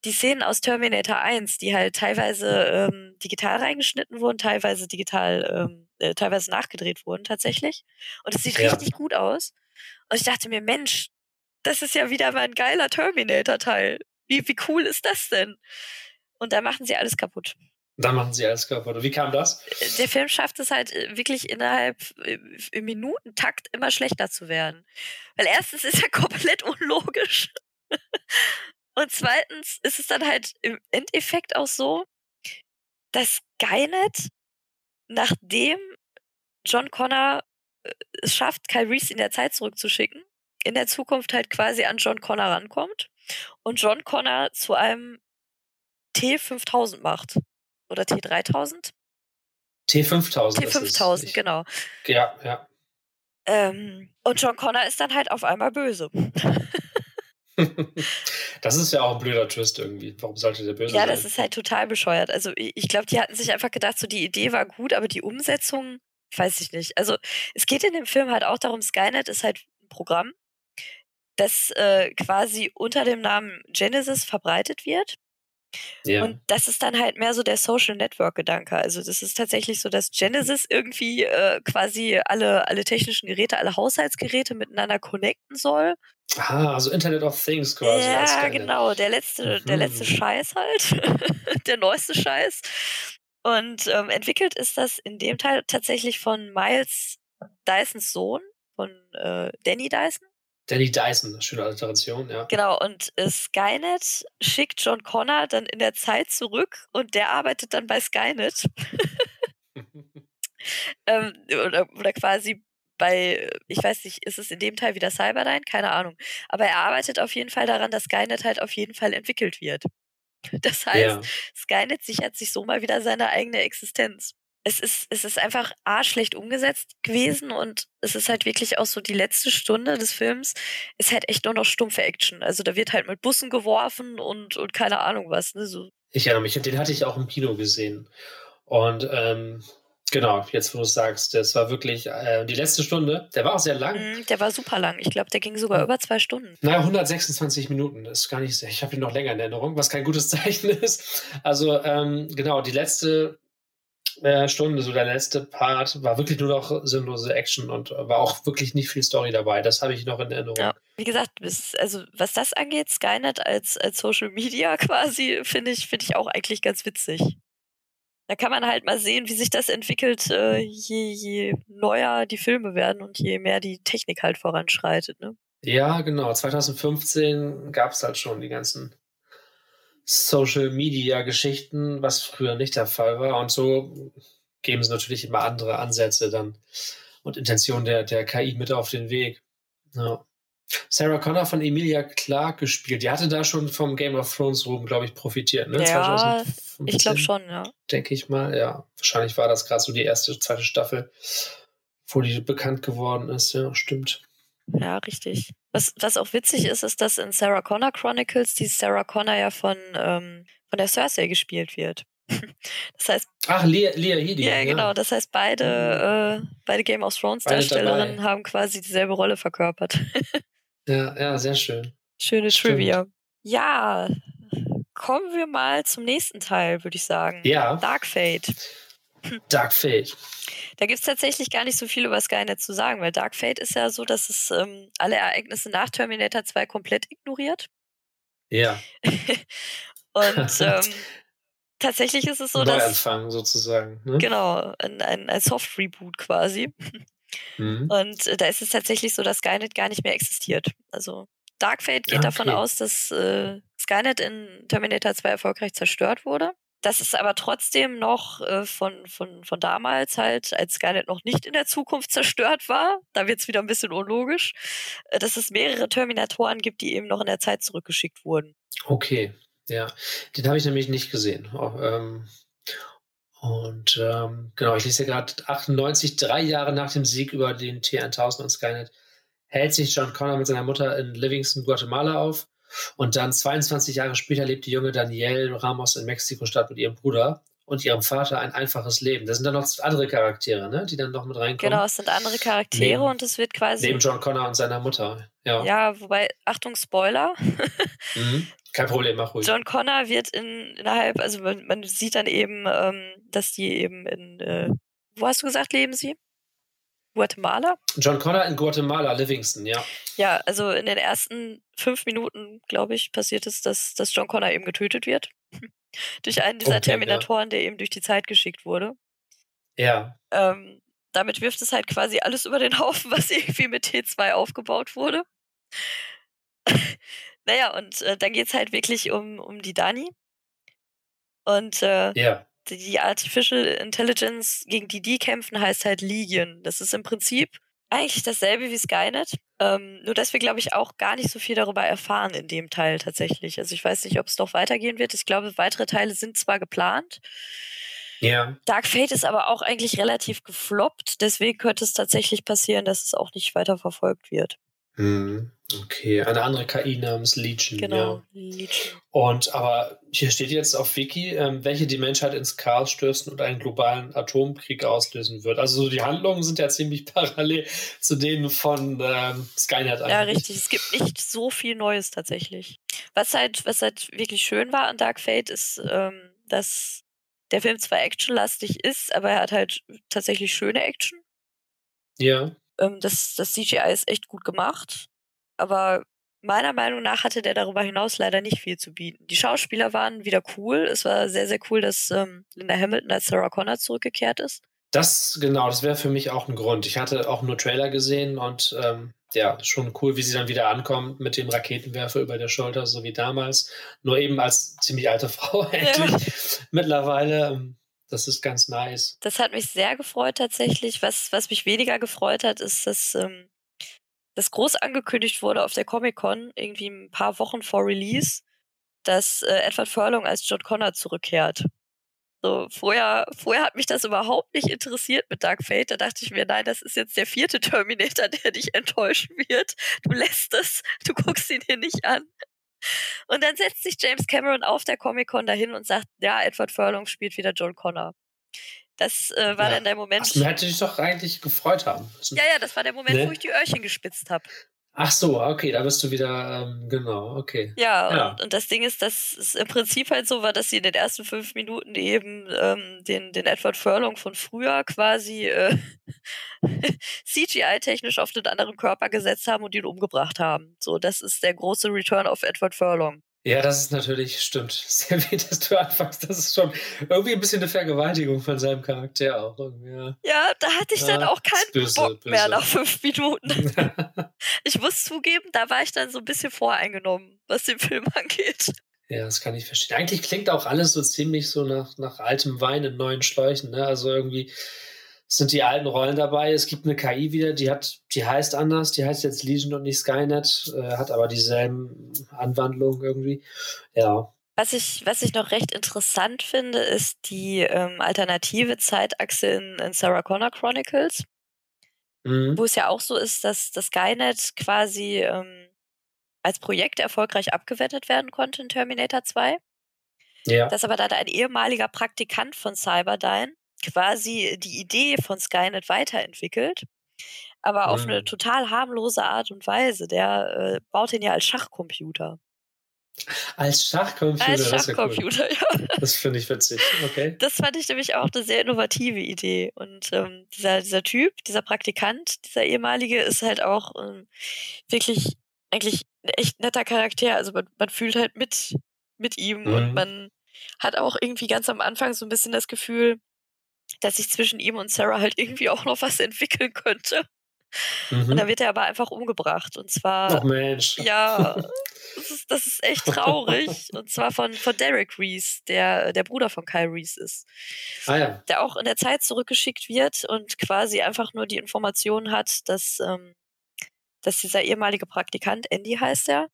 die Szenen aus Terminator 1, die halt teilweise ähm, digital reingeschnitten wurden, teilweise digital, ähm, äh, teilweise nachgedreht wurden tatsächlich. Und es sieht ja. richtig gut aus. Und ich dachte mir, Mensch, das ist ja wieder mal ein geiler Terminator-Teil. Wie, wie cool ist das denn? Und da machen sie alles kaputt. Da machen sie alles kaputt. Wie kam das? Der Film schafft es halt äh, wirklich innerhalb äh, im Minutentakt immer schlechter zu werden. Weil erstens ist er [laughs] komplett unlogisch. Und zweitens ist es dann halt im Endeffekt auch so, dass Skynet, nachdem John Connor äh, es schafft, Kyle Reese in der Zeit zurückzuschicken, in der Zukunft halt quasi an John Connor rankommt und John Connor zu einem T5000 macht. Oder T3000? T5000. T5000, genau. Ja, ja. Ähm, und John Connor ist dann halt auf einmal böse. [laughs] das ist ja auch ein blöder Twist irgendwie. Warum sollte der böse ja, sein? Ja, das ist halt total bescheuert. Also ich glaube, die hatten sich einfach gedacht, so die Idee war gut, aber die Umsetzung, weiß ich nicht. Also es geht in dem Film halt auch darum, Skynet ist halt ein Programm, das äh, quasi unter dem Namen Genesis verbreitet wird. Ja. Und das ist dann halt mehr so der Social Network-Gedanke. Also das ist tatsächlich so, dass Genesis irgendwie äh, quasi alle, alle technischen Geräte, alle Haushaltsgeräte miteinander connecten soll. Ah, also Internet of Things quasi. Ja, genau, der letzte, mhm. der letzte Scheiß halt. [laughs] der neueste Scheiß. Und ähm, entwickelt ist das in dem Teil tatsächlich von Miles Dysons Sohn, von äh, Danny Dyson. Danny Dyson, schöne Alteration, ja. Genau, und äh, Skynet schickt John Connor dann in der Zeit zurück und der arbeitet dann bei Skynet. [laughs] ähm, oder, oder quasi bei, ich weiß nicht, ist es in dem Teil wieder Cyberdyne? Keine Ahnung. Aber er arbeitet auf jeden Fall daran, dass Skynet halt auf jeden Fall entwickelt wird. Das heißt, ja. Skynet sichert sich so mal wieder seine eigene Existenz es ist, es ist einfach schlecht umgesetzt gewesen und es ist halt wirklich auch so die letzte Stunde des Films ist halt echt nur noch stumpfe Action. Also da wird halt mit Bussen geworfen und, und keine Ahnung was. Ne? So. Ich erinnere mich, den hatte ich auch im Kino gesehen. Und ähm, genau, jetzt wo du sagst, das war wirklich äh, die letzte Stunde. Der war auch sehr lang. Mm, der war super lang. Ich glaube, der ging sogar über zwei Stunden. Naja, 126 Minuten. Das ist gar nicht sehr. Ich habe ihn noch länger in Erinnerung, was kein gutes [laughs] Zeichen ist. Also ähm, genau, die letzte äh, Stunde, so der letzte Part, war wirklich nur noch sinnlose Action und war auch wirklich nicht viel Story dabei. Das habe ich noch in Erinnerung. Ja, wie gesagt, also was das angeht, Skynet als, als Social Media [laughs] quasi, finde ich, finde ich auch eigentlich ganz witzig. Da kann man halt mal sehen, wie sich das entwickelt, äh, je, je neuer die Filme werden und je mehr die Technik halt voranschreitet. Ne? Ja, genau. 2015 gab es halt schon die ganzen Social Media Geschichten, was früher nicht der Fall war. Und so geben sie natürlich immer andere Ansätze dann und Intentionen der, der KI mit auf den Weg. Ja. Sarah Connor von Emilia Clark gespielt. Die hatte da schon vom Game of Thrones Ruhm, glaube ich, profitiert, ne? Ja, 2015, ich glaube schon, ja. Denke ich mal, ja. Wahrscheinlich war das gerade so die erste, zweite Staffel, wo die bekannt geworden ist. Ja, stimmt. Ja, richtig. Was, was auch witzig ist, ist, dass in Sarah Connor Chronicles die Sarah Connor ja von, ähm, von der Cersei gespielt wird. [laughs] Das heißt. Ach, Lea, Lea Headey. Ja, genau. Das heißt, beide, äh, beide Game of Thrones Darstellerinnen haben quasi dieselbe Rolle verkörpert. [laughs] Ja, ja, sehr schön. Schöne Stimmt. Trivia. Ja, kommen wir mal zum nächsten Teil, würde ich sagen. Ja. Dark Fate. Dark Fate. Da gibt es tatsächlich gar nicht so viel über Skynet zu sagen, weil Dark Fate ist ja so, dass es ähm, alle Ereignisse nach Terminator 2 komplett ignoriert. Ja. [laughs] Und [laughs] ähm, tatsächlich ist es so, Neuanfang dass. sozusagen. Ne? Genau, ein, ein, ein Soft-Reboot quasi. Mhm. Und äh, da ist es tatsächlich so, dass Skynet gar nicht mehr existiert. Also Dark Fate geht okay. davon aus, dass äh, Skynet in Terminator 2 erfolgreich zerstört wurde. Das ist aber trotzdem noch äh, von, von, von damals halt, als Skynet noch nicht in der Zukunft zerstört war. Da wird es wieder ein bisschen unlogisch, äh, dass es mehrere Terminatoren gibt, die eben noch in der Zeit zurückgeschickt wurden. Okay, ja. Den habe ich nämlich nicht gesehen. Oh, ähm, und ähm, genau, ich lese ja gerade 98, drei Jahre nach dem Sieg über den T1000 und Skynet, hält sich John Connor mit seiner Mutter in Livingston, Guatemala auf. Und dann 22 Jahre später lebt die junge Danielle Ramos in Mexiko-Stadt mit ihrem Bruder und ihrem Vater ein einfaches Leben. Da sind dann noch andere Charaktere, ne, die dann noch mit reinkommen. Genau, es sind andere Charaktere neben, und es wird quasi. Neben John Connor und seiner Mutter. Ja, ja wobei, Achtung, Spoiler. [laughs] mhm. Kein Problem, mach ruhig. John Connor wird in, innerhalb, also man, man sieht dann eben, ähm, dass die eben in, äh, wo hast du gesagt, leben sie? Guatemala? John Connor in Guatemala, Livingston, ja. Ja, also in den ersten fünf Minuten, glaube ich, passiert es, dass, dass John Connor eben getötet wird. [laughs] durch einen dieser okay, Terminatoren, ja. der eben durch die Zeit geschickt wurde. Ja. Ähm, damit wirft es halt quasi alles über den Haufen, [laughs] was irgendwie mit T2 aufgebaut wurde. [laughs] naja, und äh, dann geht es halt wirklich um, um die Dani. Und äh, ja. Die Artificial Intelligence, gegen die die kämpfen, heißt halt Legion. Das ist im Prinzip eigentlich dasselbe wie Skynet. Ähm, nur, dass wir, glaube ich, auch gar nicht so viel darüber erfahren in dem Teil tatsächlich. Also ich weiß nicht, ob es noch weitergehen wird. Ich glaube, weitere Teile sind zwar geplant. Ja. Dark Fate ist aber auch eigentlich relativ gefloppt. Deswegen könnte es tatsächlich passieren, dass es auch nicht weiter verfolgt wird. Mhm. Okay, eine andere KI namens Legion. Genau, ja. Legion. Und aber hier steht jetzt auf Wiki, ähm, welche die Menschheit ins Chaos stürzen und einen globalen Atomkrieg auslösen wird. Also so die Handlungen sind ja ziemlich [laughs] parallel zu denen von ähm, Skynet. Eigentlich. Ja, richtig. Es gibt nicht so viel Neues tatsächlich. Was halt, was halt wirklich schön war an Dark Fate ist, ähm, dass der Film zwar actionlastig ist, aber er hat halt tatsächlich schöne Action. Ja. Ähm, das, das CGI ist echt gut gemacht. Aber meiner Meinung nach hatte der darüber hinaus leider nicht viel zu bieten. Die Schauspieler waren wieder cool. Es war sehr, sehr cool, dass ähm, Linda Hamilton als Sarah Connor zurückgekehrt ist. Das, genau, das wäre für mich auch ein Grund. Ich hatte auch nur Trailer gesehen und ähm, ja, schon cool, wie sie dann wieder ankommt mit dem Raketenwerfer über der Schulter, so wie damals. Nur eben als ziemlich alte Frau [laughs] endlich ja. mittlerweile. Das ist ganz nice. Das hat mich sehr gefreut tatsächlich. Was, was mich weniger gefreut hat, ist, dass ähm, das groß angekündigt wurde auf der Comic-Con, irgendwie ein paar Wochen vor Release, dass äh, Edward Furlong als John Connor zurückkehrt. So, vorher, vorher hat mich das überhaupt nicht interessiert mit Dark Fate. Da dachte ich mir, nein, das ist jetzt der vierte [laughs] Terminator, der dich enttäuschen wird. Du lässt es, du guckst ihn dir nicht an. Und dann setzt sich James Cameron auf der Comic-Con dahin und sagt, ja, Edward Furlong spielt wieder John Connor. Das äh, war ja. dann der Moment. Ach, hätte dich doch eigentlich gefreut haben. Ja, ja, das war der Moment, ne? wo ich die Öhrchen gespitzt habe. Ach so, okay, da bist du wieder, ähm, genau, okay. Ja, ja. Und, und, das Ding ist, dass es im Prinzip halt so war, dass sie in den ersten fünf Minuten eben ähm, den, den Edward Furlong von früher quasi äh, [laughs] CGI-technisch auf den anderen Körper gesetzt haben und ihn umgebracht haben. So, das ist der große Return of Edward Furlong. Ja, das ist natürlich, stimmt. [laughs] Sehr wie, dass du anfängst. Das ist schon irgendwie ein bisschen eine Vergewaltigung von seinem Charakter auch. Ja. ja, da hatte ich dann auch keinen böse, Bock böse. mehr nach fünf Minuten. [laughs] ich muss zugeben, da war ich dann so ein bisschen voreingenommen, was den Film [laughs] angeht. Ja, das kann ich verstehen. Eigentlich klingt auch alles so ziemlich so nach, nach altem Wein in neuen Schläuchen. Ne? Also irgendwie sind die alten Rollen dabei. Es gibt eine KI wieder, die hat, die heißt anders, die heißt jetzt Legion und nicht Skynet, äh, hat aber dieselben Anwandlungen irgendwie. Ja. Was ich, was ich noch recht interessant finde, ist die ähm, alternative Zeitachse in, in Sarah Connor Chronicles. Mhm. Wo es ja auch so ist, dass das Skynet quasi ähm, als Projekt erfolgreich abgewendet werden konnte in Terminator 2. Ja. Dass aber dann ein ehemaliger Praktikant von Cyberdyne quasi die Idee von Skynet weiterentwickelt, aber auf mhm. eine total harmlose Art und Weise. Der äh, baut den ja als Schachcomputer. Als Schachcomputer? Als Schachcomputer, ja, cool. [laughs] ja. Das finde ich witzig, okay. Das fand ich nämlich auch eine sehr innovative Idee. Und ähm, dieser, dieser Typ, dieser Praktikant, dieser ehemalige, ist halt auch ähm, wirklich eigentlich ein echt netter Charakter. Also man, man fühlt halt mit, mit ihm mhm. und man hat auch irgendwie ganz am Anfang so ein bisschen das Gefühl, dass sich zwischen ihm und Sarah halt irgendwie auch noch was entwickeln könnte. Mhm. Und dann wird er aber einfach umgebracht. Und zwar. Ach Mensch. Ja, das ist, das ist echt traurig. und zwar von, von Derek Reese, der der Bruder von Kyle Reese ist. Ah ja. Der auch in der Zeit zurückgeschickt wird und quasi einfach nur die Information hat, dass, ähm, dass dieser ehemalige Praktikant, Andy heißt er,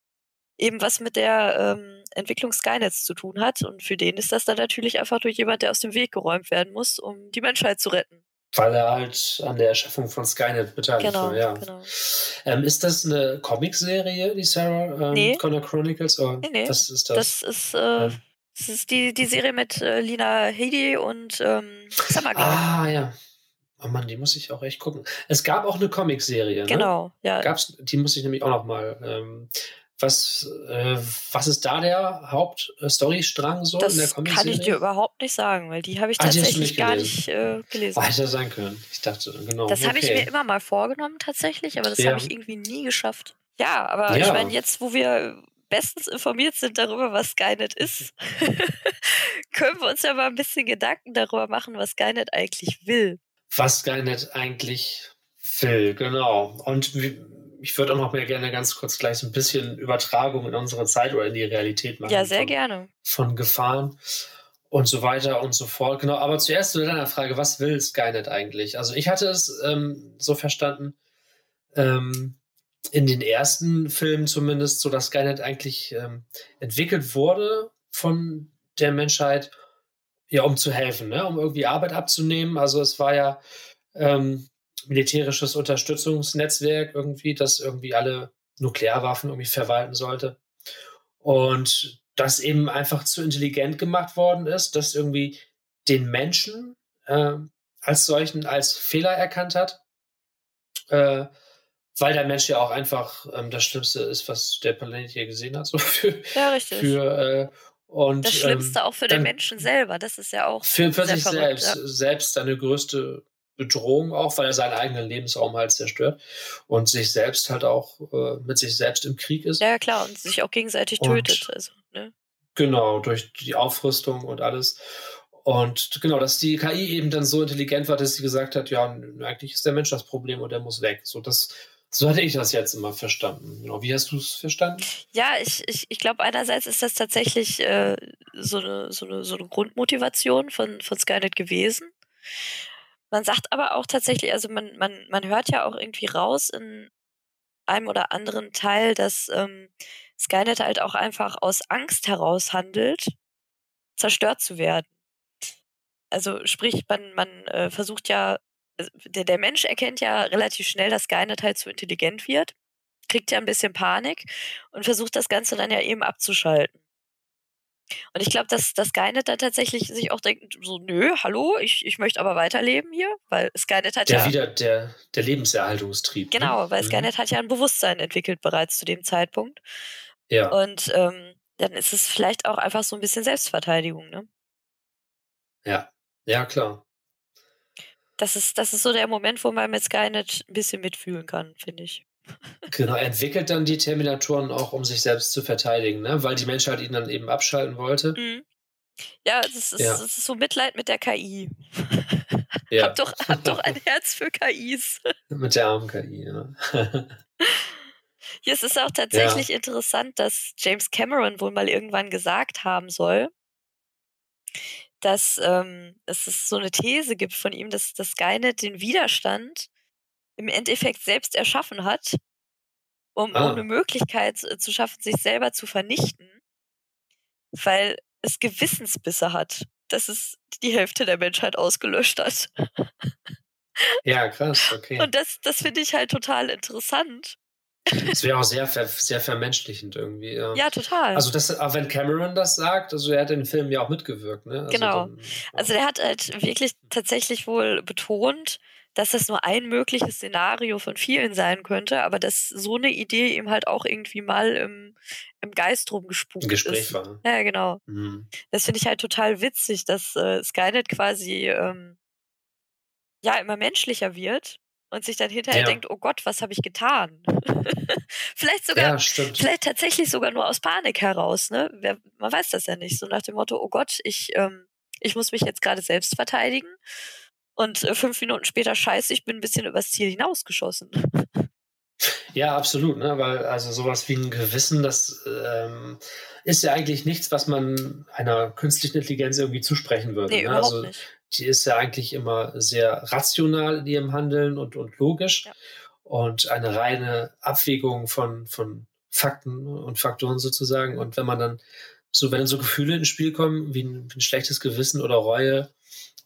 eben was mit der ähm, Entwicklung Skynets zu tun hat. Und für den ist das dann natürlich einfach durch jemand, der aus dem Weg geräumt werden muss, um die Menschheit zu retten. Weil er halt an der Erschaffung von Skynet beteiligt Genau, war, ja. genau. Ähm, ist das eine Comicserie, die Sarah ähm, Nee. Connor Chronicles? Oder Nee, nee. was ist das? Das ist, äh, Ja. das ist die, die Serie mit äh, Lina Headey und ähm, Summergame. ah, ja. Oh Mann, die muss ich auch echt gucken. Es gab auch eine Comicserie, ne? Genau, ja. Gab's, die muss ich nämlich auch noch mal. Ähm, was, äh, was ist da der Hauptstorystrang so Das in der kann Comicserie? ich dir überhaupt nicht sagen, weil die habe ich Ah, tatsächlich nicht gar nicht äh, gelesen. Oh, hätte sein können. Ich dachte, genau. Das habe ich okay. mir immer mal vorgenommen tatsächlich, aber das Ja. habe ich irgendwie nie geschafft. Ja, aber Ja. ich meine, jetzt, wo wir bestens informiert sind darüber, was Skynet ist, [laughs] können wir uns ja mal ein bisschen Gedanken darüber machen, was Skynet eigentlich will. Was Skynet eigentlich will, genau. Und wie- ich würde auch noch mal gerne ganz kurz gleich so ein bisschen Übertragung in unsere Zeit oder in die Realität machen. Ja, sehr von, gerne. Von Gefahren und so weiter und so fort. Genau, aber zuerst zu deiner Frage, was will Skynet eigentlich? Also ich hatte es ähm, so verstanden, ähm, in den ersten Filmen zumindest, so dass Skynet eigentlich ähm, entwickelt wurde von der Menschheit, ja, um zu helfen, ne? um irgendwie Arbeit abzunehmen. Also es war ja ähm, militärisches Unterstützungsnetzwerk irgendwie, das irgendwie alle Nuklearwaffen irgendwie verwalten sollte. Und das eben einfach zu intelligent gemacht worden ist, dass irgendwie den Menschen äh, als solchen als Fehler erkannt hat, äh, weil der Mensch ja auch einfach ähm, das Schlimmste ist, was der Planet hier gesehen hat. So für, Ja, richtig. für äh, und das Schlimmste ähm, auch für den Menschen selber, das ist ja auch für, für sich verrückt, selbst, ja. selbst seine größte Bedrohung auch, weil er seinen eigenen Lebensraum halt zerstört und sich selbst halt auch äh, mit sich selbst im Krieg ist. Ja, klar, und sich auch gegenseitig Und- tötet. Also, ne? Genau, durch die Aufrüstung und alles. Und genau, dass die KI eben dann so intelligent war, dass sie gesagt hat, ja, eigentlich ist der Mensch das Problem und der muss weg. So, das, so hatte ich das jetzt immer verstanden. Genau. Wie hast du es verstanden? Ja, ich, ich, ich glaube, einerseits ist das tatsächlich äh, so, eine, so, eine, so eine Grundmotivation von, von Skynet gewesen. Man sagt aber auch tatsächlich, also man, man, man hört ja auch irgendwie raus in einem oder anderen Teil, dass ähm, Skynet halt auch einfach aus Angst heraus handelt, zerstört zu werden. Also sprich, man, man äh, versucht ja, also der, der Mensch erkennt ja relativ schnell, dass Skynet halt zu intelligent wird, kriegt ja ein bisschen Panik und versucht das Ganze dann ja eben abzuschalten. Und ich glaube, dass, dass Skynet dann tatsächlich sich auch denkt, so, nö, hallo, ich, ich möchte aber weiterleben hier, weil Skynet hat Der ja. wieder, der, der Lebenserhaltungstrieb. ne? Genau, weil Mhm. Skynet hat ja ein Bewusstsein entwickelt bereits zu dem Zeitpunkt. Ja, Und ähm, dann ist es vielleicht auch einfach so ein bisschen Selbstverteidigung, ne? ja, ja, klar. Das ist, das ist so der Moment, wo man mit Skynet ein bisschen mitfühlen kann, finde ich. Genau, er entwickelt dann die Terminatoren auch, um sich selbst zu verteidigen, ne? weil die Menschheit ihn dann eben abschalten wollte. Mhm. Ja, das ist, Ja. das ist so Mitleid mit der KI. Ja, Hab, doch, hab doch ein Herz für KIs. mit der armen KI. Ja. Hier ist es auch tatsächlich interessant, dass James Cameron wohl mal irgendwann gesagt haben soll, dass, ähm, dass es so eine These gibt von ihm, dass das Skynet den Widerstand im Endeffekt selbst erschaffen hat, um, Ah. eine Möglichkeit äh, zu schaffen, sich selber zu vernichten, weil es Gewissensbisse hat, dass es die Hälfte der Menschheit ausgelöscht hat. ja, krass, okay. Und das, das finde ich halt total interessant. Das wäre auch sehr, ver sehr vermenschlichend irgendwie. Ja. Ja, total. Also, das, auch wenn Cameron das sagt, also er hat in den Film ja auch mitgewirkt, ne? Also Genau. Dann, ja. Also der hat halt wirklich tatsächlich wohl betont, dass das nur ein mögliches Szenario von vielen sein könnte, aber dass so eine Idee ihm halt auch irgendwie mal im, im Geist rumgespukt ein Gespräch ist. war. Ja, genau. Mhm. Das finde ich halt total witzig, dass äh, Skynet quasi ähm, ja immer menschlicher wird und sich dann hinterher Ja. denkt, oh Gott, was habe ich getan? [laughs] vielleicht sogar, Ja, vielleicht tatsächlich sogar nur aus Panik heraus, ne? Wer, man weiß das ja nicht. So nach dem Motto, oh Gott, ich, ähm, ich muss mich jetzt gerade selbst verteidigen. Und äh, fünf Minuten später scheiße, ich bin ein bisschen übers Ziel hinausgeschossen. Ja, absolut, ne? Weil also sowas wie ein Gewissen, das ähm, ist ja eigentlich nichts, was man einer künstlichen Intelligenz irgendwie zusprechen würde. Nee, ne? überhaupt also nicht. die ist ja eigentlich immer sehr rational in ihrem Handeln und, und logisch. Ja. Und eine reine Abwägung von, von Fakten und Faktoren sozusagen. Und wenn man dann so, wenn so Gefühle ins Spiel kommen, wie ein, wie ein schlechtes Gewissen oder Reue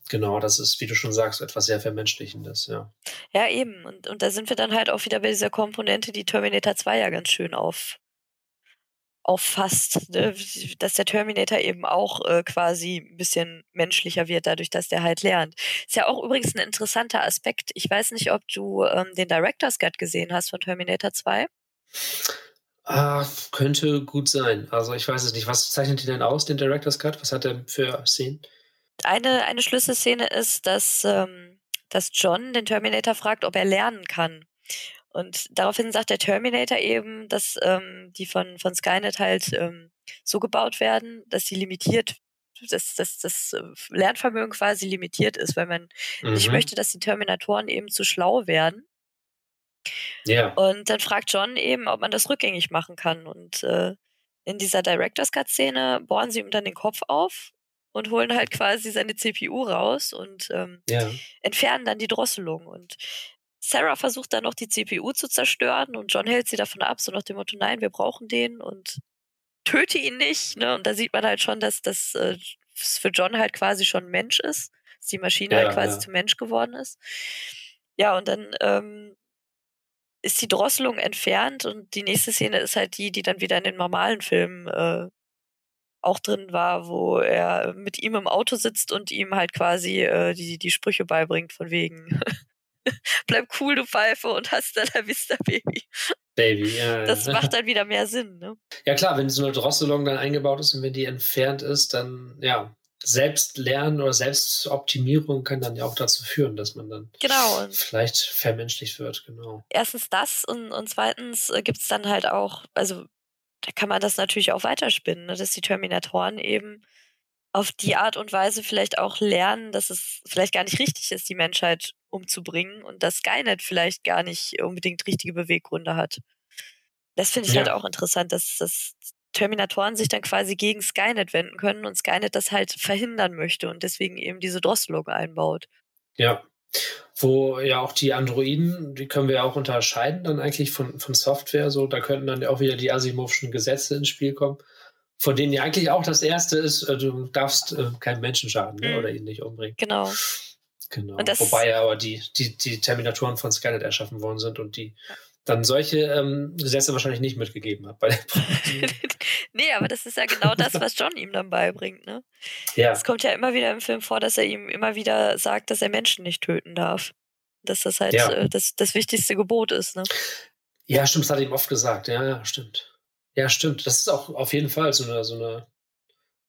genau, das ist, wie du schon sagst, etwas sehr Vermenschlichendes, ja. Ja, eben. Und, und da sind wir dann halt auch wieder bei dieser Komponente, die Terminator 2 ja ganz schön auf, auffasst, ne? dass der Terminator eben auch äh, quasi ein bisschen menschlicher wird, dadurch, dass der halt lernt. Ist ja auch übrigens ein interessanter Aspekt. Ich weiß nicht, ob du ähm, den Director's Cut gesehen hast von Terminator 2. Ah, könnte gut sein. Also ich weiß es nicht. Was zeichnet die denn aus, den Director's Cut? Was hat er für Szenen? Eine, eine Schlüsselszene ist, dass, ähm, dass John den Terminator fragt, ob er lernen kann. Und daraufhin sagt der Terminator eben, dass ähm, die von, von Skynet halt ähm, so gebaut werden, dass sie limitiert, dass, dass das äh, Lernvermögen quasi limitiert ist, weil man mhm. nicht möchte, dass die Terminatoren eben zu schlau werden. Ja. Und dann fragt John eben, ob man das rückgängig machen kann. Und äh, in dieser Director's Cut-Szene bohren sie ihm dann den Kopf auf und holen halt quasi seine CPU raus und ähm, ja. entfernen dann die Drosselung. Und Sarah versucht dann noch die CPU zu zerstören und John hält sie davon ab, so nach dem Motto, nein, wir brauchen den und töte ihn nicht. Ne? Und da sieht man halt schon, dass das äh, für John halt quasi schon Mensch ist, dass die Maschine halt ja, halt quasi ja. zum Mensch geworden ist. Ja, und dann ähm, ist die Drosselung entfernt und die nächste Szene ist halt die, die dann wieder in den normalen Filmen äh, auch drin war, wo er mit ihm im Auto sitzt und ihm halt quasi äh, die, die Sprüche beibringt, von wegen [laughs] bleib cool, du Pfeife und hast da la vista, Baby. Baby, ja. Das macht dann wieder mehr Sinn, ne? Ja klar, wenn so eine Drosselung dann eingebaut ist und wenn die entfernt ist, dann ja, Selbstlernen oder Selbstoptimierung kann dann ja auch dazu führen, dass man dann genau. vielleicht vermenschlicht wird, genau. Erstens das und, und zweitens äh, gibt es dann halt auch, also da kann man das natürlich auch weiterspinnen, ne, dass die Terminatoren eben auf die Art und Weise vielleicht auch lernen, dass es vielleicht gar nicht richtig ist, die Menschheit umzubringen und dass Skynet vielleicht gar nicht unbedingt richtige Beweggründe hat. Das finde ich halt ja. halt auch interessant, dass, dass Terminatoren sich dann quasi gegen Skynet wenden können und Skynet das halt verhindern möchte und deswegen eben diese Drosselung einbaut. Ja. Wo ja auch die Androiden, die können wir ja auch unterscheiden dann eigentlich von, von Software. So, da könnten dann auch wieder die Asimovschen Gesetze ins Spiel kommen von denen ja eigentlich auch das erste ist, äh, du darfst äh, keinen Menschen schaden ne, mhm. oder ihn nicht umbringen. Genau. Genau. Wobei ja aber die, die, die Terminatoren von Skynet erschaffen worden sind und die ja. Dann solche ähm, Gesetze wahrscheinlich nicht mitgegeben hat. Bei der [laughs] nee, aber das ist ja genau das, was John ihm dann beibringt. Ne? Ja. Es kommt ja immer wieder im Film vor, dass er ihm immer wieder sagt, dass er Menschen nicht töten darf. Dass das halt ja. äh, das, das wichtigste Gebot ist. Ne? Ja, stimmt, das hat er ihm oft gesagt. Ja, ja, stimmt. Ja, stimmt. Das ist auch auf jeden Fall so eine, so eine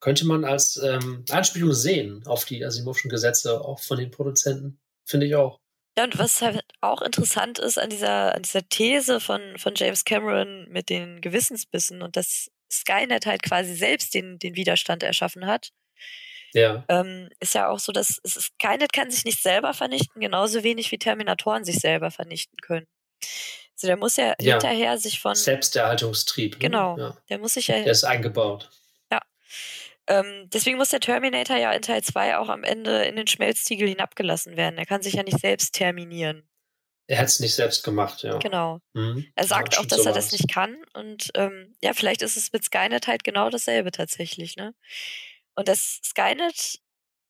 könnte man als ähm, Anspielung sehen auf die Asimovschen Gesetze, auch von den Produzenten. Finde ich auch. Ja, und was halt auch interessant ist an dieser, an dieser These von, von James Cameron mit den Gewissensbissen und dass Skynet halt quasi selbst den, den Widerstand erschaffen hat, ja. Ähm, ist ja auch so, dass es, Skynet kann sich nicht selber vernichten, genauso wenig wie Terminatoren sich selber vernichten können. Also der muss ja, ja. hinterher sich von. Selbsterhaltungstrieb. Ne? Genau. Ja. Der muss sich ja. Der ist eingebaut. Ja. Ähm, deswegen muss der Terminator ja in Teil 2 auch am Ende in den Schmelztiegel hinabgelassen werden. Er kann sich ja nicht selbst terminieren. Er hat es nicht selbst gemacht, ja. Genau. Mhm. Er sagt ja, auch, dass so er das nicht kann. Und ähm, ja, vielleicht ist es mit Skynet halt genau dasselbe tatsächlich, ne? Und dass Skynet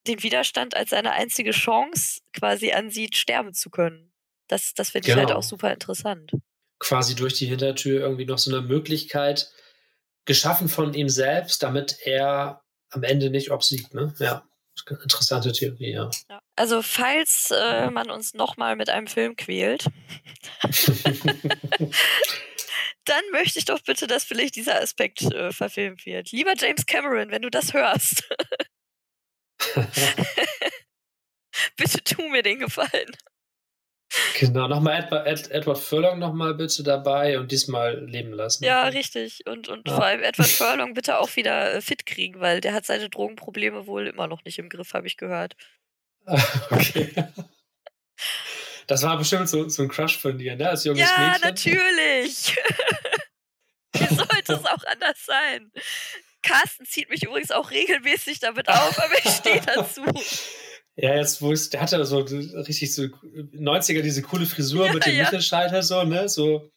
den Widerstand als seine einzige Chance quasi ansieht, sterben zu können. Das, das finde ich halt genau. auch super interessant. Quasi durch die Hintertür irgendwie noch so eine Möglichkeit geschaffen von ihm selbst, damit er am Ende nicht obsiegt. Ne? Ja, interessante Theorie, ja. ja. Also falls äh, man uns nochmal mit einem Film quält, [laughs] dann möchte ich doch bitte, dass vielleicht dieser Aspekt äh, verfilmt wird. Lieber James Cameron, wenn du das hörst. [laughs] [laughs] bitte tu mir den Gefallen. Genau, nochmal Edward, Ed, Edward Furlong nochmal bitte dabei und diesmal leben lassen. Ja, richtig. Und, und ja. vor allem Edward [laughs] Furlong bitte auch wieder äh, fit kriegen, weil der hat seine Drogenprobleme wohl immer noch nicht im Griff, habe ich gehört. [laughs] okay. Das war bestimmt so, so ein Crush von dir, ne? Als junges ja, Mädchen. natürlich. [laughs] Wie sollte es auch anders sein? Carsten zieht mich übrigens auch regelmäßig damit auf, aber ich stehe dazu. Ja, jetzt, wo es, der hatte so richtig so 90er, diese coole Frisur ja, mit dem ja. Mittelscheitel so, ne? So,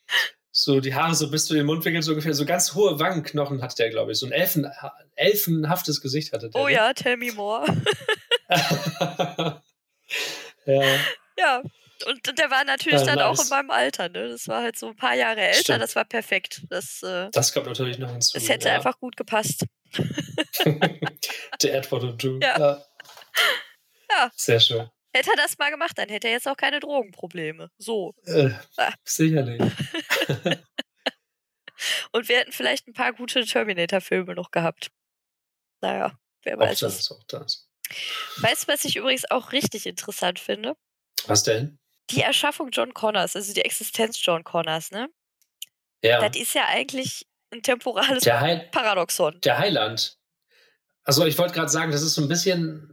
so die Haare so bis zu den Mundwinkeln so ungefähr, so ganz hohe Wangenknochen hatte der, glaube ich. So ein Elfen, elfenhaftes Gesicht hatte der. Oh ne? ja, tell me more. [laughs] ja. Ja. Und der war natürlich ja, dann nice. auch in meinem Alter, ne? Das war halt so ein paar Jahre älter, Stimmt. das war perfekt. Das, äh, das kommt natürlich noch hinzu. Es hätte ja. einfach gut gepasst. [laughs] [laughs] der Edward und du. Ja. ja. Ja. Sehr schön. Hätte er das mal gemacht, dann hätte er jetzt auch keine Drogenprobleme. So. Äh, ah. Sicherlich. [laughs] Und wir hätten vielleicht ein paar gute Terminator-Filme noch gehabt. Naja, wer weiß. Auch das, auch das. Weißt du, was ich übrigens auch richtig interessant finde? Was denn? Die Erschaffung John Connors, also die Existenz John Connors, ne? Ja. Das ist ja eigentlich ein temporales der Paradoxon. Der Heiland. Also ich wollte gerade sagen, das ist so ein bisschen,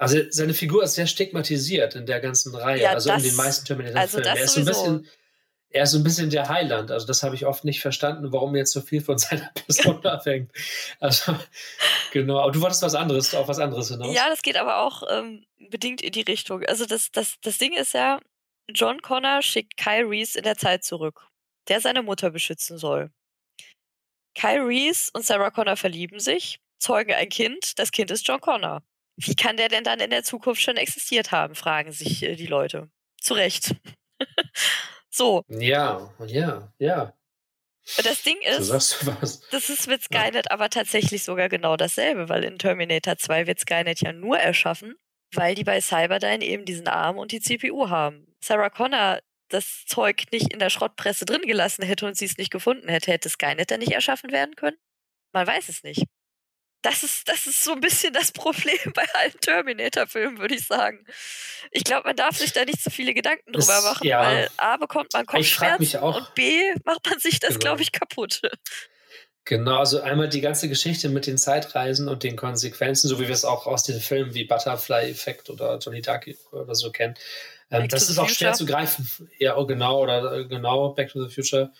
also seine Figur ist sehr stigmatisiert in der ganzen Reihe, ja, also das, in den meisten Terminator-Filmen. Also er ist so ein bisschen, er ist so ein bisschen der Heiland. Also das habe ich oft nicht verstanden, warum jetzt so viel von [laughs] seiner Person [laughs] abhängt. Also genau. Aber du wolltest was anderes, auf was anderes hinaus. Ja, das geht aber auch ähm, bedingt in die Richtung. Also das, das, das Ding ist ja, John Connor schickt Kyle Reese in der Zeit zurück, der seine Mutter beschützen soll. Kyle Reese und Sarah Connor verlieben sich, zeugen ein Kind, das Kind ist John Connor. Wie kann der denn dann in der Zukunft schon existiert haben, fragen sich äh, die Leute. Zu Recht. [laughs] so. Ja, ja, ja. Das Ding ist, das ist mit Skynet ja. aber tatsächlich sogar genau dasselbe, weil in Terminator 2 wird Skynet ja nur erschaffen, weil die bei Cyberdyne eben diesen Arm und die CPU haben. Sarah Connor das Zeug nicht in der Schrottpresse drin gelassen hätte und sie es nicht gefunden hätte, hätte Skynet dann nicht erschaffen werden können? Man weiß es nicht. Das ist, das ist so ein bisschen das [laughs] Problem bei allen Terminator-Filmen, würde ich sagen. Ich glaube, man darf sich da nicht so viele Gedanken drüber das, machen, ja. weil A bekommt man Kopfschmerzen und B macht man sich das, genau. glaube ich, kaputt. [laughs] Genau, also einmal die ganze Geschichte mit den Zeitreisen und den Konsequenzen, so wie wir es auch aus den Filmen wie Butterfly-Effekt oder Johnny Dark oder so kennen. Ähm, das ist auch Future. schwer zu greifen. Ja, oh, genau, oder äh, genau, Back to the Future.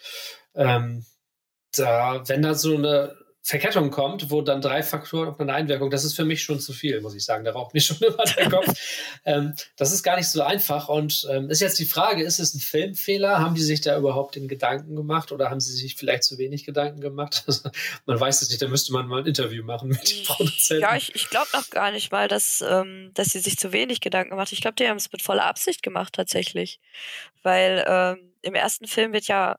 Ähm, da, wenn da so eine Verkettung kommt, wo dann drei Faktoren auf eine Einwirkung, das ist für mich schon zu viel, muss ich sagen. Da raucht mir schon [laughs] immer der Kopf. ähm, das ist gar nicht so einfach. Und ähm, ist jetzt die Frage, ist es ein Filmfehler? Haben die sich da überhaupt den Gedanken gemacht oder haben sie sich vielleicht zu wenig Gedanken gemacht? [laughs] Also, man weiß es nicht, da müsste man mal ein Interview machen mit den Produzenten. Ja, ich, ich glaube noch gar nicht mal, dass, ähm, dass sie sich zu wenig Gedanken gemacht Ich glaube, die haben es mit voller Absicht gemacht tatsächlich. Weil ähm, im ersten Film wird ja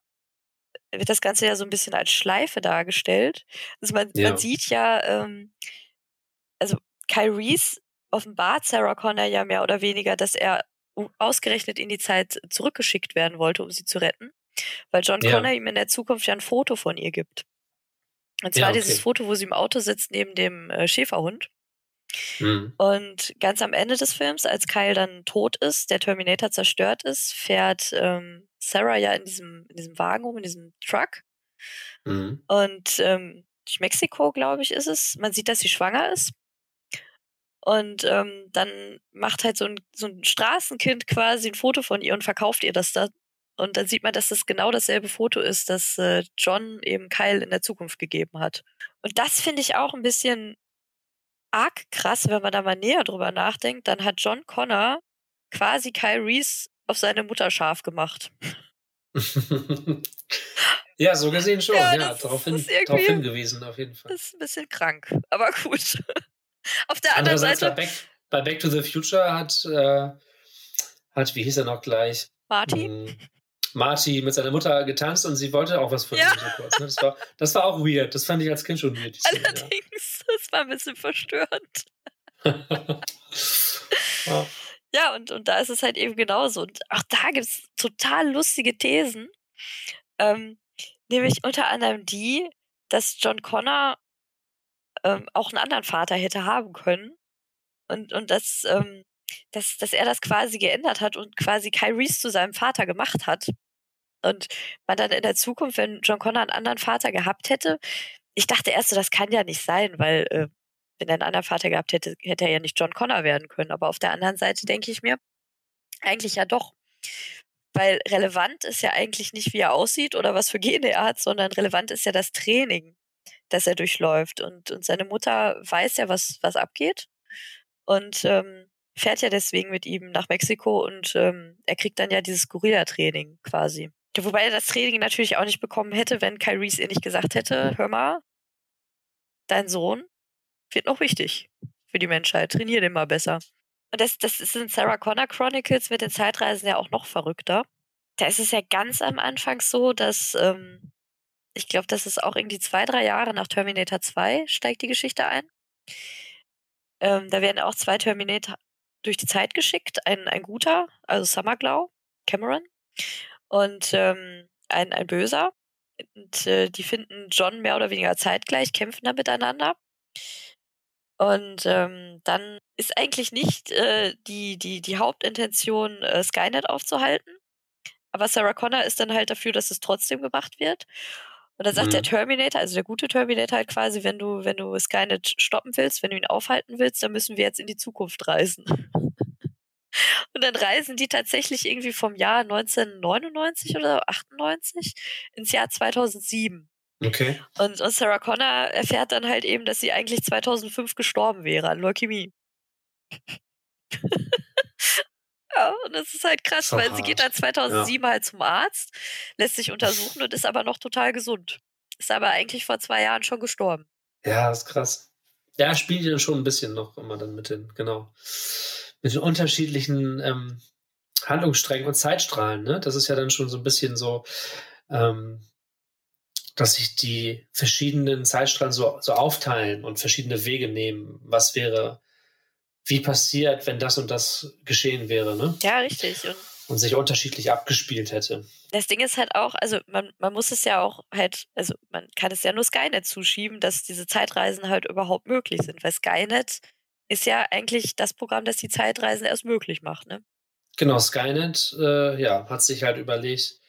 wird das Ganze ja so ein bisschen als Schleife dargestellt. Also man, ja. man sieht ja, ähm, also Kyle Reese offenbart Sarah Connor ja mehr oder weniger, dass er ausgerechnet in die Zeit zurückgeschickt werden wollte, um sie zu retten, weil John ja. Connor ihm in der Zukunft ja ein Foto von ihr gibt. Und zwar ja, okay. dieses Foto, wo sie im Auto sitzt neben dem äh, Schäferhund. Mhm. Und ganz am Ende des Films, als Kyle dann tot ist, der Terminator zerstört ist, fährt ähm, Sarah ja in diesem, in diesem Wagen rum, in diesem Truck. Mhm. Und ähm, durch Mexiko, glaube ich, ist es. Man sieht, dass sie schwanger ist. Und ähm, dann macht halt so ein, so ein Straßenkind quasi ein Foto von ihr und verkauft ihr das da. Und dann sieht man, dass das genau dasselbe Foto ist, das äh, John eben Kyle in der Zukunft gegeben hat. Und das finde ich auch ein bisschen arg krass, wenn man da mal näher drüber nachdenkt. Dann hat John Connor quasi Kyle Reese auf seine Mutter scharf gemacht. [laughs] ja, so gesehen schon. Ja, ja darauf, hin, darauf hingewiesen, auf jeden Fall. Das ist ein bisschen krank, aber gut. [laughs] auf der anderen Seite. Bei Back, bei Back, to the Future hat, äh, hat, wie hieß er noch gleich? Marty? Hm, Marty mit seiner Mutter getanzt und sie wollte auch was von ja. ihm so kurz. Ne? Das, war, das war auch weird. Das fand ich als Kind schon weird. Allerdings, ja. das war ein bisschen verstörend. [laughs] ja. Ja, und, und da ist es halt eben genauso. Und auch da gibt es total lustige Thesen. Ähm, nämlich unter anderem die, dass John Connor ähm, auch einen anderen Vater hätte haben können. Und, und dass, ähm, dass, dass er das quasi geändert hat und quasi Kyle Reese zu seinem Vater gemacht hat. Und man dann in der Zukunft, wenn John Connor einen anderen Vater gehabt hätte, ich dachte erst so, das kann ja nicht sein, weil äh, wenn er einen anderen Vater gehabt hätte, hätte er ja nicht John Connor werden können. Aber auf der anderen Seite denke ich mir, eigentlich ja doch. Weil relevant ist ja eigentlich nicht, wie er aussieht oder was für Gene er hat, sondern relevant ist ja das Training, das er durchläuft. Und, und seine Mutter weiß ja, was, was abgeht. Und ähm, fährt ja deswegen mit ihm nach Mexiko und ähm, er kriegt dann ja dieses Gorilla-Training quasi. Wobei er das Training natürlich auch nicht bekommen hätte, wenn Kyle Reese ihr nicht gesagt hätte, hör mal, dein Sohn wird noch wichtig für die Menschheit. Trainier den mal besser. Und das, das ist in Sarah Connor Chronicles mit den Zeitreisen ja auch noch verrückter. Da ist es ja ganz am Anfang so, dass ähm, ich glaube, das ist auch irgendwie zwei, drei Jahre nach Terminator 2 steigt die Geschichte ein. Ähm, da werden auch zwei Terminator durch die Zeit geschickt. Ein, ein guter, also Summerglow, Cameron, und ähm, ein, ein böser. Und äh, die finden John mehr oder weniger zeitgleich, kämpfen da miteinander. Und ähm, dann ist eigentlich nicht äh, die, die, die Hauptintention, äh, Skynet aufzuhalten. Aber Sarah Connor ist dann halt dafür, dass es trotzdem gemacht wird. Und dann sagt mhm. der Terminator, also der gute Terminator halt quasi, wenn du, wenn du Skynet stoppen willst, wenn du ihn aufhalten willst, dann müssen wir jetzt in die Zukunft reisen. [laughs] Und dann reisen die tatsächlich irgendwie vom Jahr 1999 oder 98 ins Jahr 2007. Okay. Und, und Sarah Connor erfährt dann halt eben, dass sie eigentlich 2005 gestorben wäre an Leukämie. [laughs] Ja, und das ist halt krass, so weil hart. sie geht dann 2007 ja. halt zum Arzt, lässt sich untersuchen und ist aber noch total gesund. Ist aber eigentlich vor zwei Jahren schon gestorben. Ja, das ist krass. Ja, spielt ja schon ein bisschen noch immer dann mit den, genau, mit den unterschiedlichen ähm, Handlungssträngen und Zeitstrahlen, ne? Das ist ja dann schon so ein bisschen so, ähm, dass sich die verschiedenen Zeitstrahlen so, so aufteilen und verschiedene Wege nehmen. Was wäre wie passiert, wenn das und das geschehen wäre, ne? Ja, richtig. Und, und sich unterschiedlich abgespielt hätte. Das Ding ist halt auch, also man, man muss es ja auch halt, also man kann es ja nur Skynet zuschieben, dass diese Zeitreisen halt überhaupt möglich sind, weil Skynet ist ja eigentlich das Programm, das die Zeitreisen erst möglich macht, ne? Genau, Skynet, äh, ja, hat sich halt überlegt,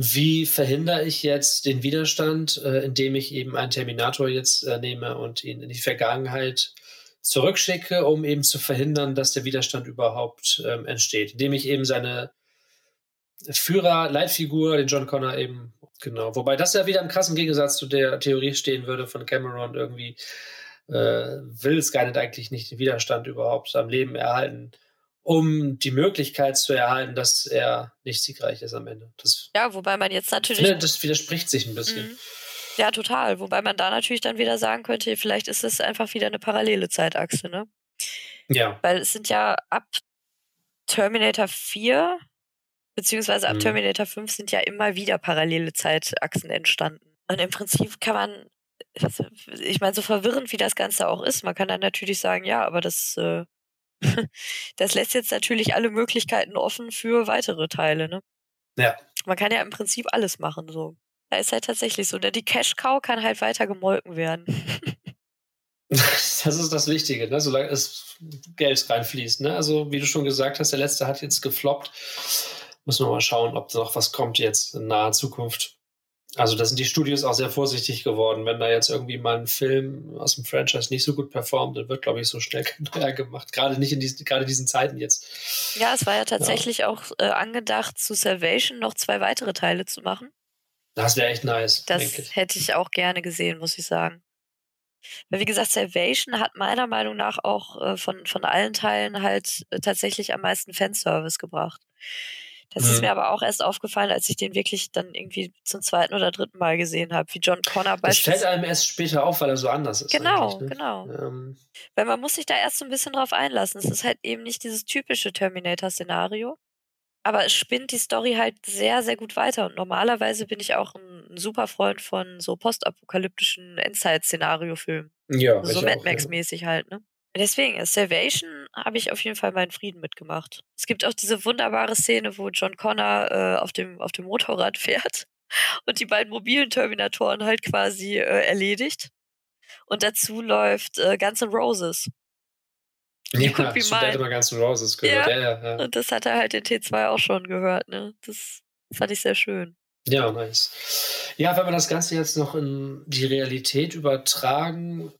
wie verhindere ich jetzt den Widerstand, äh, indem ich eben einen Terminator jetzt äh, nehme und ihn in die Vergangenheit zurückschicke, um eben zu verhindern, dass der Widerstand überhaupt ähm, entsteht, indem ich eben seine Führer, Leitfigur, den John Connor eben, genau. Wobei das ja wieder im krassen Gegensatz zu der Theorie stehen würde von Cameron irgendwie, äh, will Skynet eigentlich nicht den Widerstand überhaupt am Leben erhalten, um die Möglichkeit zu erhalten, dass er nicht siegreich ist am Ende. Das, ja, wobei man jetzt natürlich. Ich finde, das widerspricht sich ein bisschen. Mhm. Ja, total. Wobei man da natürlich dann wieder sagen könnte, vielleicht ist es einfach wieder eine parallele Zeitachse, ne? Ja. Weil es sind ja ab Terminator 4 beziehungsweise ab mhm. Terminator 5 sind ja immer wieder parallele Zeitachsen entstanden. Und im Prinzip kann man, ich meine, so verwirrend wie das Ganze auch ist, man kann dann natürlich sagen, ja, aber das, äh, das lässt jetzt natürlich alle Möglichkeiten offen für weitere Teile, ne? Ja. Man kann ja im Prinzip alles machen, so. Da ist halt tatsächlich so. Ne? Die Cash-Cow kann halt weiter gemolken werden. [laughs] das ist das Wichtige, ne? solange es Geld reinfließt. Ne? Also, wie du schon gesagt hast, der letzte hat jetzt gefloppt. Müssen wir mal schauen, ob noch was kommt jetzt in naher Zukunft. Also, da sind die Studios auch sehr vorsichtig geworden. Wenn da jetzt irgendwie mal ein Film aus dem Franchise nicht so gut performt, dann wird, glaube ich, so schnell kein [laughs] neuer gemacht. Gerade nicht in diesen, gerade diesen Zeiten jetzt. Ja, es war ja tatsächlich ja. auch äh, angedacht, zu Salvation noch zwei weitere Teile zu machen. Das wäre echt nice. Das ich. hätte ich auch gerne gesehen, muss ich sagen. Weil wie gesagt, Salvation hat meiner Meinung nach auch äh, von, von allen Teilen halt äh, tatsächlich am meisten Fanservice gebracht. Das mhm. ist mir aber auch erst aufgefallen, als ich den wirklich dann irgendwie zum zweiten oder dritten Mal gesehen habe, wie John Connor beispielsweise. Das fällt einem erst später auf, weil er so anders ist. Genau, ne? genau. Ähm. Weil man muss sich da erst so ein bisschen drauf einlassen. Es ist halt eben nicht dieses typische Terminator-Szenario aber es spinnt die Story halt sehr, sehr gut weiter. Und normalerweise bin ich auch ein, super Freund von so postapokalyptischen Endzeit-Szenario-Filmen. Ja, so Mad Max-mäßig ja. halt, ne? Deswegen, Salvation habe ich auf jeden Fall meinen Frieden mitgemacht. Es gibt auch diese wunderbare Szene, wo John Connor äh, auf, dem, auf dem Motorrad [laughs] fährt und die beiden mobilen Terminatoren halt quasi äh, erledigt. Und dazu läuft äh, Guns N' Roses. Ja, [laughs] stimmt, der hat immer Guns N' Roses gehört. Ja. Ja, ja, Und das hat er halt in T2 auch schon gehört. Ne? Das fand ich sehr schön. Ja, nice. Ja, wenn man das Ganze jetzt noch in die Realität übertragen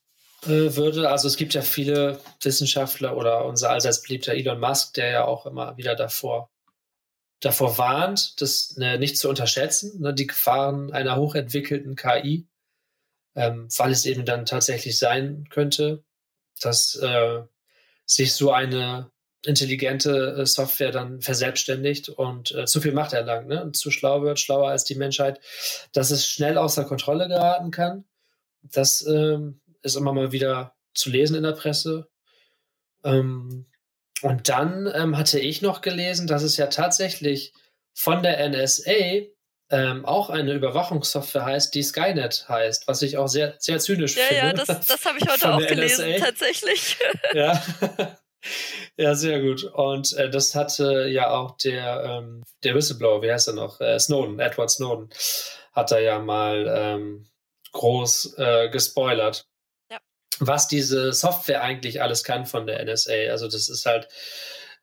würde, also es gibt ja viele Wissenschaftler oder unser allseits beliebter Elon Musk, der ja auch immer wieder davor, davor warnt, das ne, nicht zu unterschätzen, ne, die Gefahren einer hochentwickelten KI, ähm, weil es eben dann tatsächlich sein könnte, dass äh, sich so eine intelligente äh, Software dann verselbstständigt und äh, zu viel Macht erlangt ne? und zu schlau wird, schlauer als die Menschheit, dass es schnell außer Kontrolle geraten kann. Das ähm, ist immer mal wieder zu lesen in der Presse. Ähm, und dann ähm, hatte ich noch gelesen, dass es ja tatsächlich von der NSA ähm, auch eine Überwachungssoftware heißt, die Skynet heißt, was ich auch sehr, sehr zynisch ja, finde. Ja, das, [laughs] das habe ich heute auch gelesen, NSA. tatsächlich. [laughs] Ja. [laughs] ja, sehr gut. Und äh, das hatte ja auch der, ähm, der Whistleblower, wie heißt er noch? Äh, Snowden, Edward Snowden, hat da ja mal ähm, groß äh, gespoilert. Was diese Software eigentlich alles kann von der NSA. Also das ist halt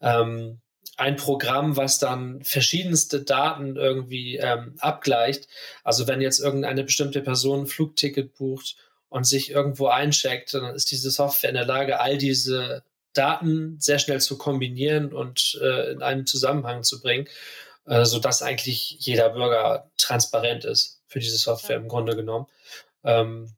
ähm, ein Programm, was dann verschiedenste Daten irgendwie ähm, abgleicht. Also wenn jetzt irgendeine bestimmte Person ein Flugticket bucht und sich irgendwo eincheckt, dann ist diese Software in der Lage, all diese Daten sehr schnell zu kombinieren und äh, in einen Zusammenhang zu bringen, äh, sodass eigentlich jeder Bürger transparent ist für diese Software ja. im Grunde genommen. Ähm,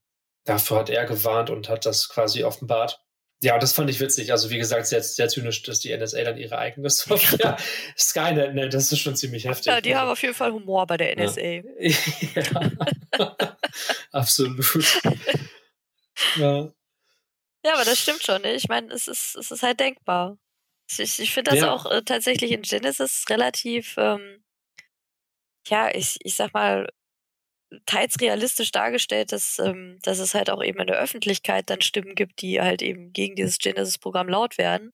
dafür hat er gewarnt und hat das quasi offenbart. Ja, das fand ich witzig. Also wie gesagt, sehr, sehr zynisch, dass die NSA dann ihre eigene Software [laughs] Skynet nennt. Das ist schon ziemlich heftig. Ja, die haben auf jeden Fall Humor bei der NSA. Ja, [laughs] ja. absolut. [laughs] ja. ja, aber das stimmt schon. Ne? Ich meine, es ist, es ist halt denkbar. Ich, ich finde das ja. auch äh, tatsächlich in Genesis relativ, ähm, ja, ich, ich sag mal, teils realistisch dargestellt, dass, ähm, dass es halt auch eben in der Öffentlichkeit dann Stimmen gibt, die halt eben gegen dieses Genesis-Programm laut werden.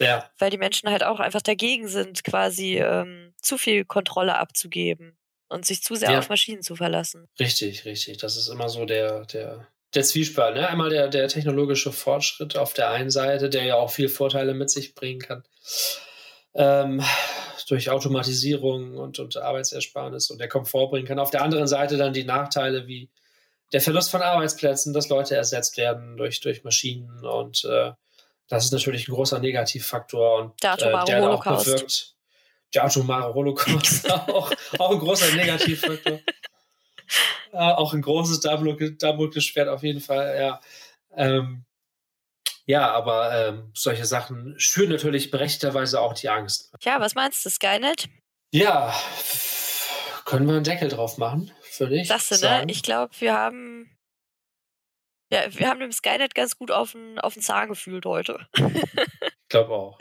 Ja. Weil die Menschen halt auch einfach dagegen sind, quasi ähm, zu viel Kontrolle abzugeben und sich zu sehr ja. auf Maschinen zu verlassen. Richtig, richtig. Das ist immer so der, der, der Zwiespalt. Ne? Einmal der, der technologische Fortschritt auf der einen Seite, der ja auch viel Vorteile mit sich bringen kann. Ähm, durch Automatisierung und, und Arbeitsersparnis und der Komfort bringen kann. Auf der anderen Seite dann die Nachteile wie der Verlust von Arbeitsplätzen, dass Leute ersetzt werden durch, durch Maschinen und äh, das ist natürlich ein großer Negativfaktor und der, atomare äh, der Holocaust. auch bewirkt. Der atomare Holocaust [laughs] auch, auch ein großer Negativfaktor. [laughs] äh, auch ein großes Damoklesschwert auf jeden Fall, ja. Ähm, ja, aber ähm, solche Sachen schüren natürlich berechtigterweise auch die Angst. Ja, was meinst du, Skynet? Ja, können wir einen Deckel drauf machen, würde ich. Sagst du, ne? sagen. ne? Ich glaube, wir haben. Ja, wir haben dem Skynet ganz gut auf den, auf den Zahn gefühlt heute. [laughs] ich glaube auch.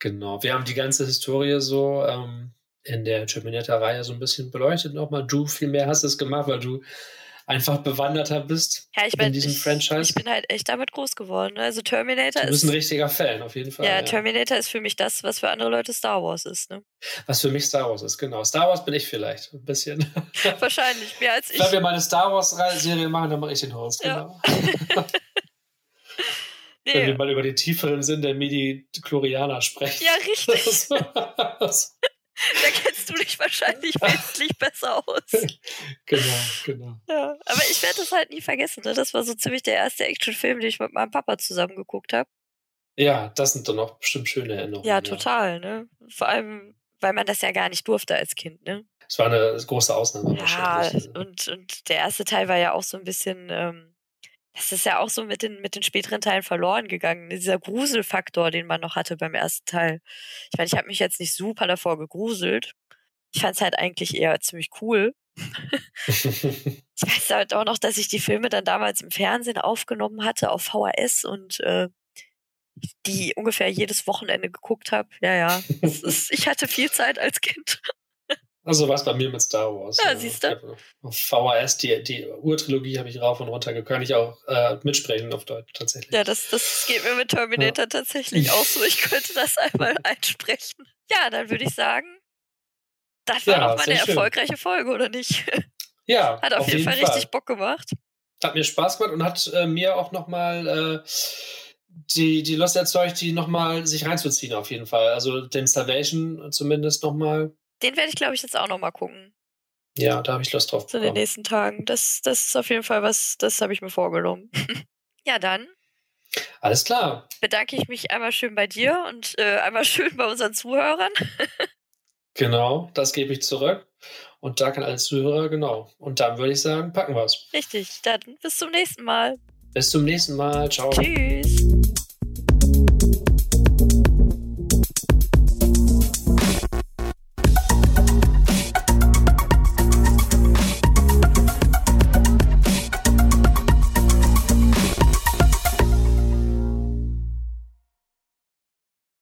Genau. Wir haben die ganze Historie so ähm, in der Terminator-Reihe so ein bisschen beleuchtet nochmal. Du vielmehr hast es gemacht, weil du einfach bewanderter bist ja, ich mein, in diesem ich, Franchise. Ich bin halt echt damit groß geworden. Ne? Also Terminator du bist ist. ein richtiger Fan, auf jeden Fall. Ja, ja, Terminator ist für mich das, was für andere Leute Star Wars ist. Ne? Was für mich Star Wars ist, genau. Star Wars bin ich vielleicht ein bisschen. [laughs] Wahrscheinlich, mehr als ich. Wenn wir mal eine Star Wars-Serie machen, dann mache ich den Host, ja. genau. [laughs] [laughs] nee. Wenn wir mal über den tieferen Sinn der Midi-Chlorianer sprechen. Ja, richtig. Da kennst du dich wahrscheinlich wesentlich besser aus. [laughs] genau, genau. Ja, aber ich werde das halt nie vergessen. Ne? Das war so ziemlich der erste Actionfilm, den ich mit meinem Papa zusammen geguckt habe. Ja, das sind dann auch bestimmt schöne Erinnerungen. Ja, total. Ja. Ne? Vor allem, weil man das ja gar nicht durfte als Kind. Ne? Es war eine große Ausnahme. Ja, und, und der erste Teil war ja auch so ein bisschen ähm, das ist ja auch so mit den, mit den späteren Teilen verloren gegangen. Dieser Gruselfaktor, den man noch hatte beim ersten Teil. Ich meine, ich habe mich jetzt nicht super davor gegruselt. Ich fand es halt eigentlich eher ziemlich cool. [laughs] ich weiß halt auch noch, dass ich die Filme dann damals im Fernsehen aufgenommen hatte auf VHS und äh, die ungefähr jedes Wochenende geguckt habe. Ja, ja. Ist, ich hatte viel Zeit als Kind. Also was bei mir mit Star Wars. Ja, ja. siehst du. VHS, die, die Urtrilogie habe ich rauf und runter gehört. Kann ich auch äh, mitsprechen auf Deutsch tatsächlich. Ja, das, das geht mir mit Terminator ja. tatsächlich auch so. Ich könnte das einmal [laughs] einsprechen. Ja, dann würde ich sagen, das war ja, doch mal eine schön. erfolgreiche Folge, oder nicht? Ja. [laughs] Hat auf, auf jeden, jeden, Fall, Fall richtig Bock gemacht. Hat mir Spaß gemacht und hat äh, mir auch nochmal äh, die, die Lust erzeugt, die nochmal sich reinzuziehen, auf jeden Fall. Also den Salvation zumindest nochmal den werde ich, glaube ich, jetzt auch nochmal gucken. Ja, da habe ich Lust drauf. Zu den nächsten Tagen. Das, das ist auf jeden Fall was, das habe ich mir vorgenommen. [laughs] ja, dann. Alles klar. Bedanke ich mich einmal schön bei dir und äh, einmal [laughs] schön bei unseren Zuhörern. [laughs] genau, das gebe ich zurück. Und da kann alle Zuhörer, genau. Und dann würde ich sagen, packen wir es. Richtig, dann bis zum nächsten Mal. Bis zum nächsten Mal. Ciao. Tschüss.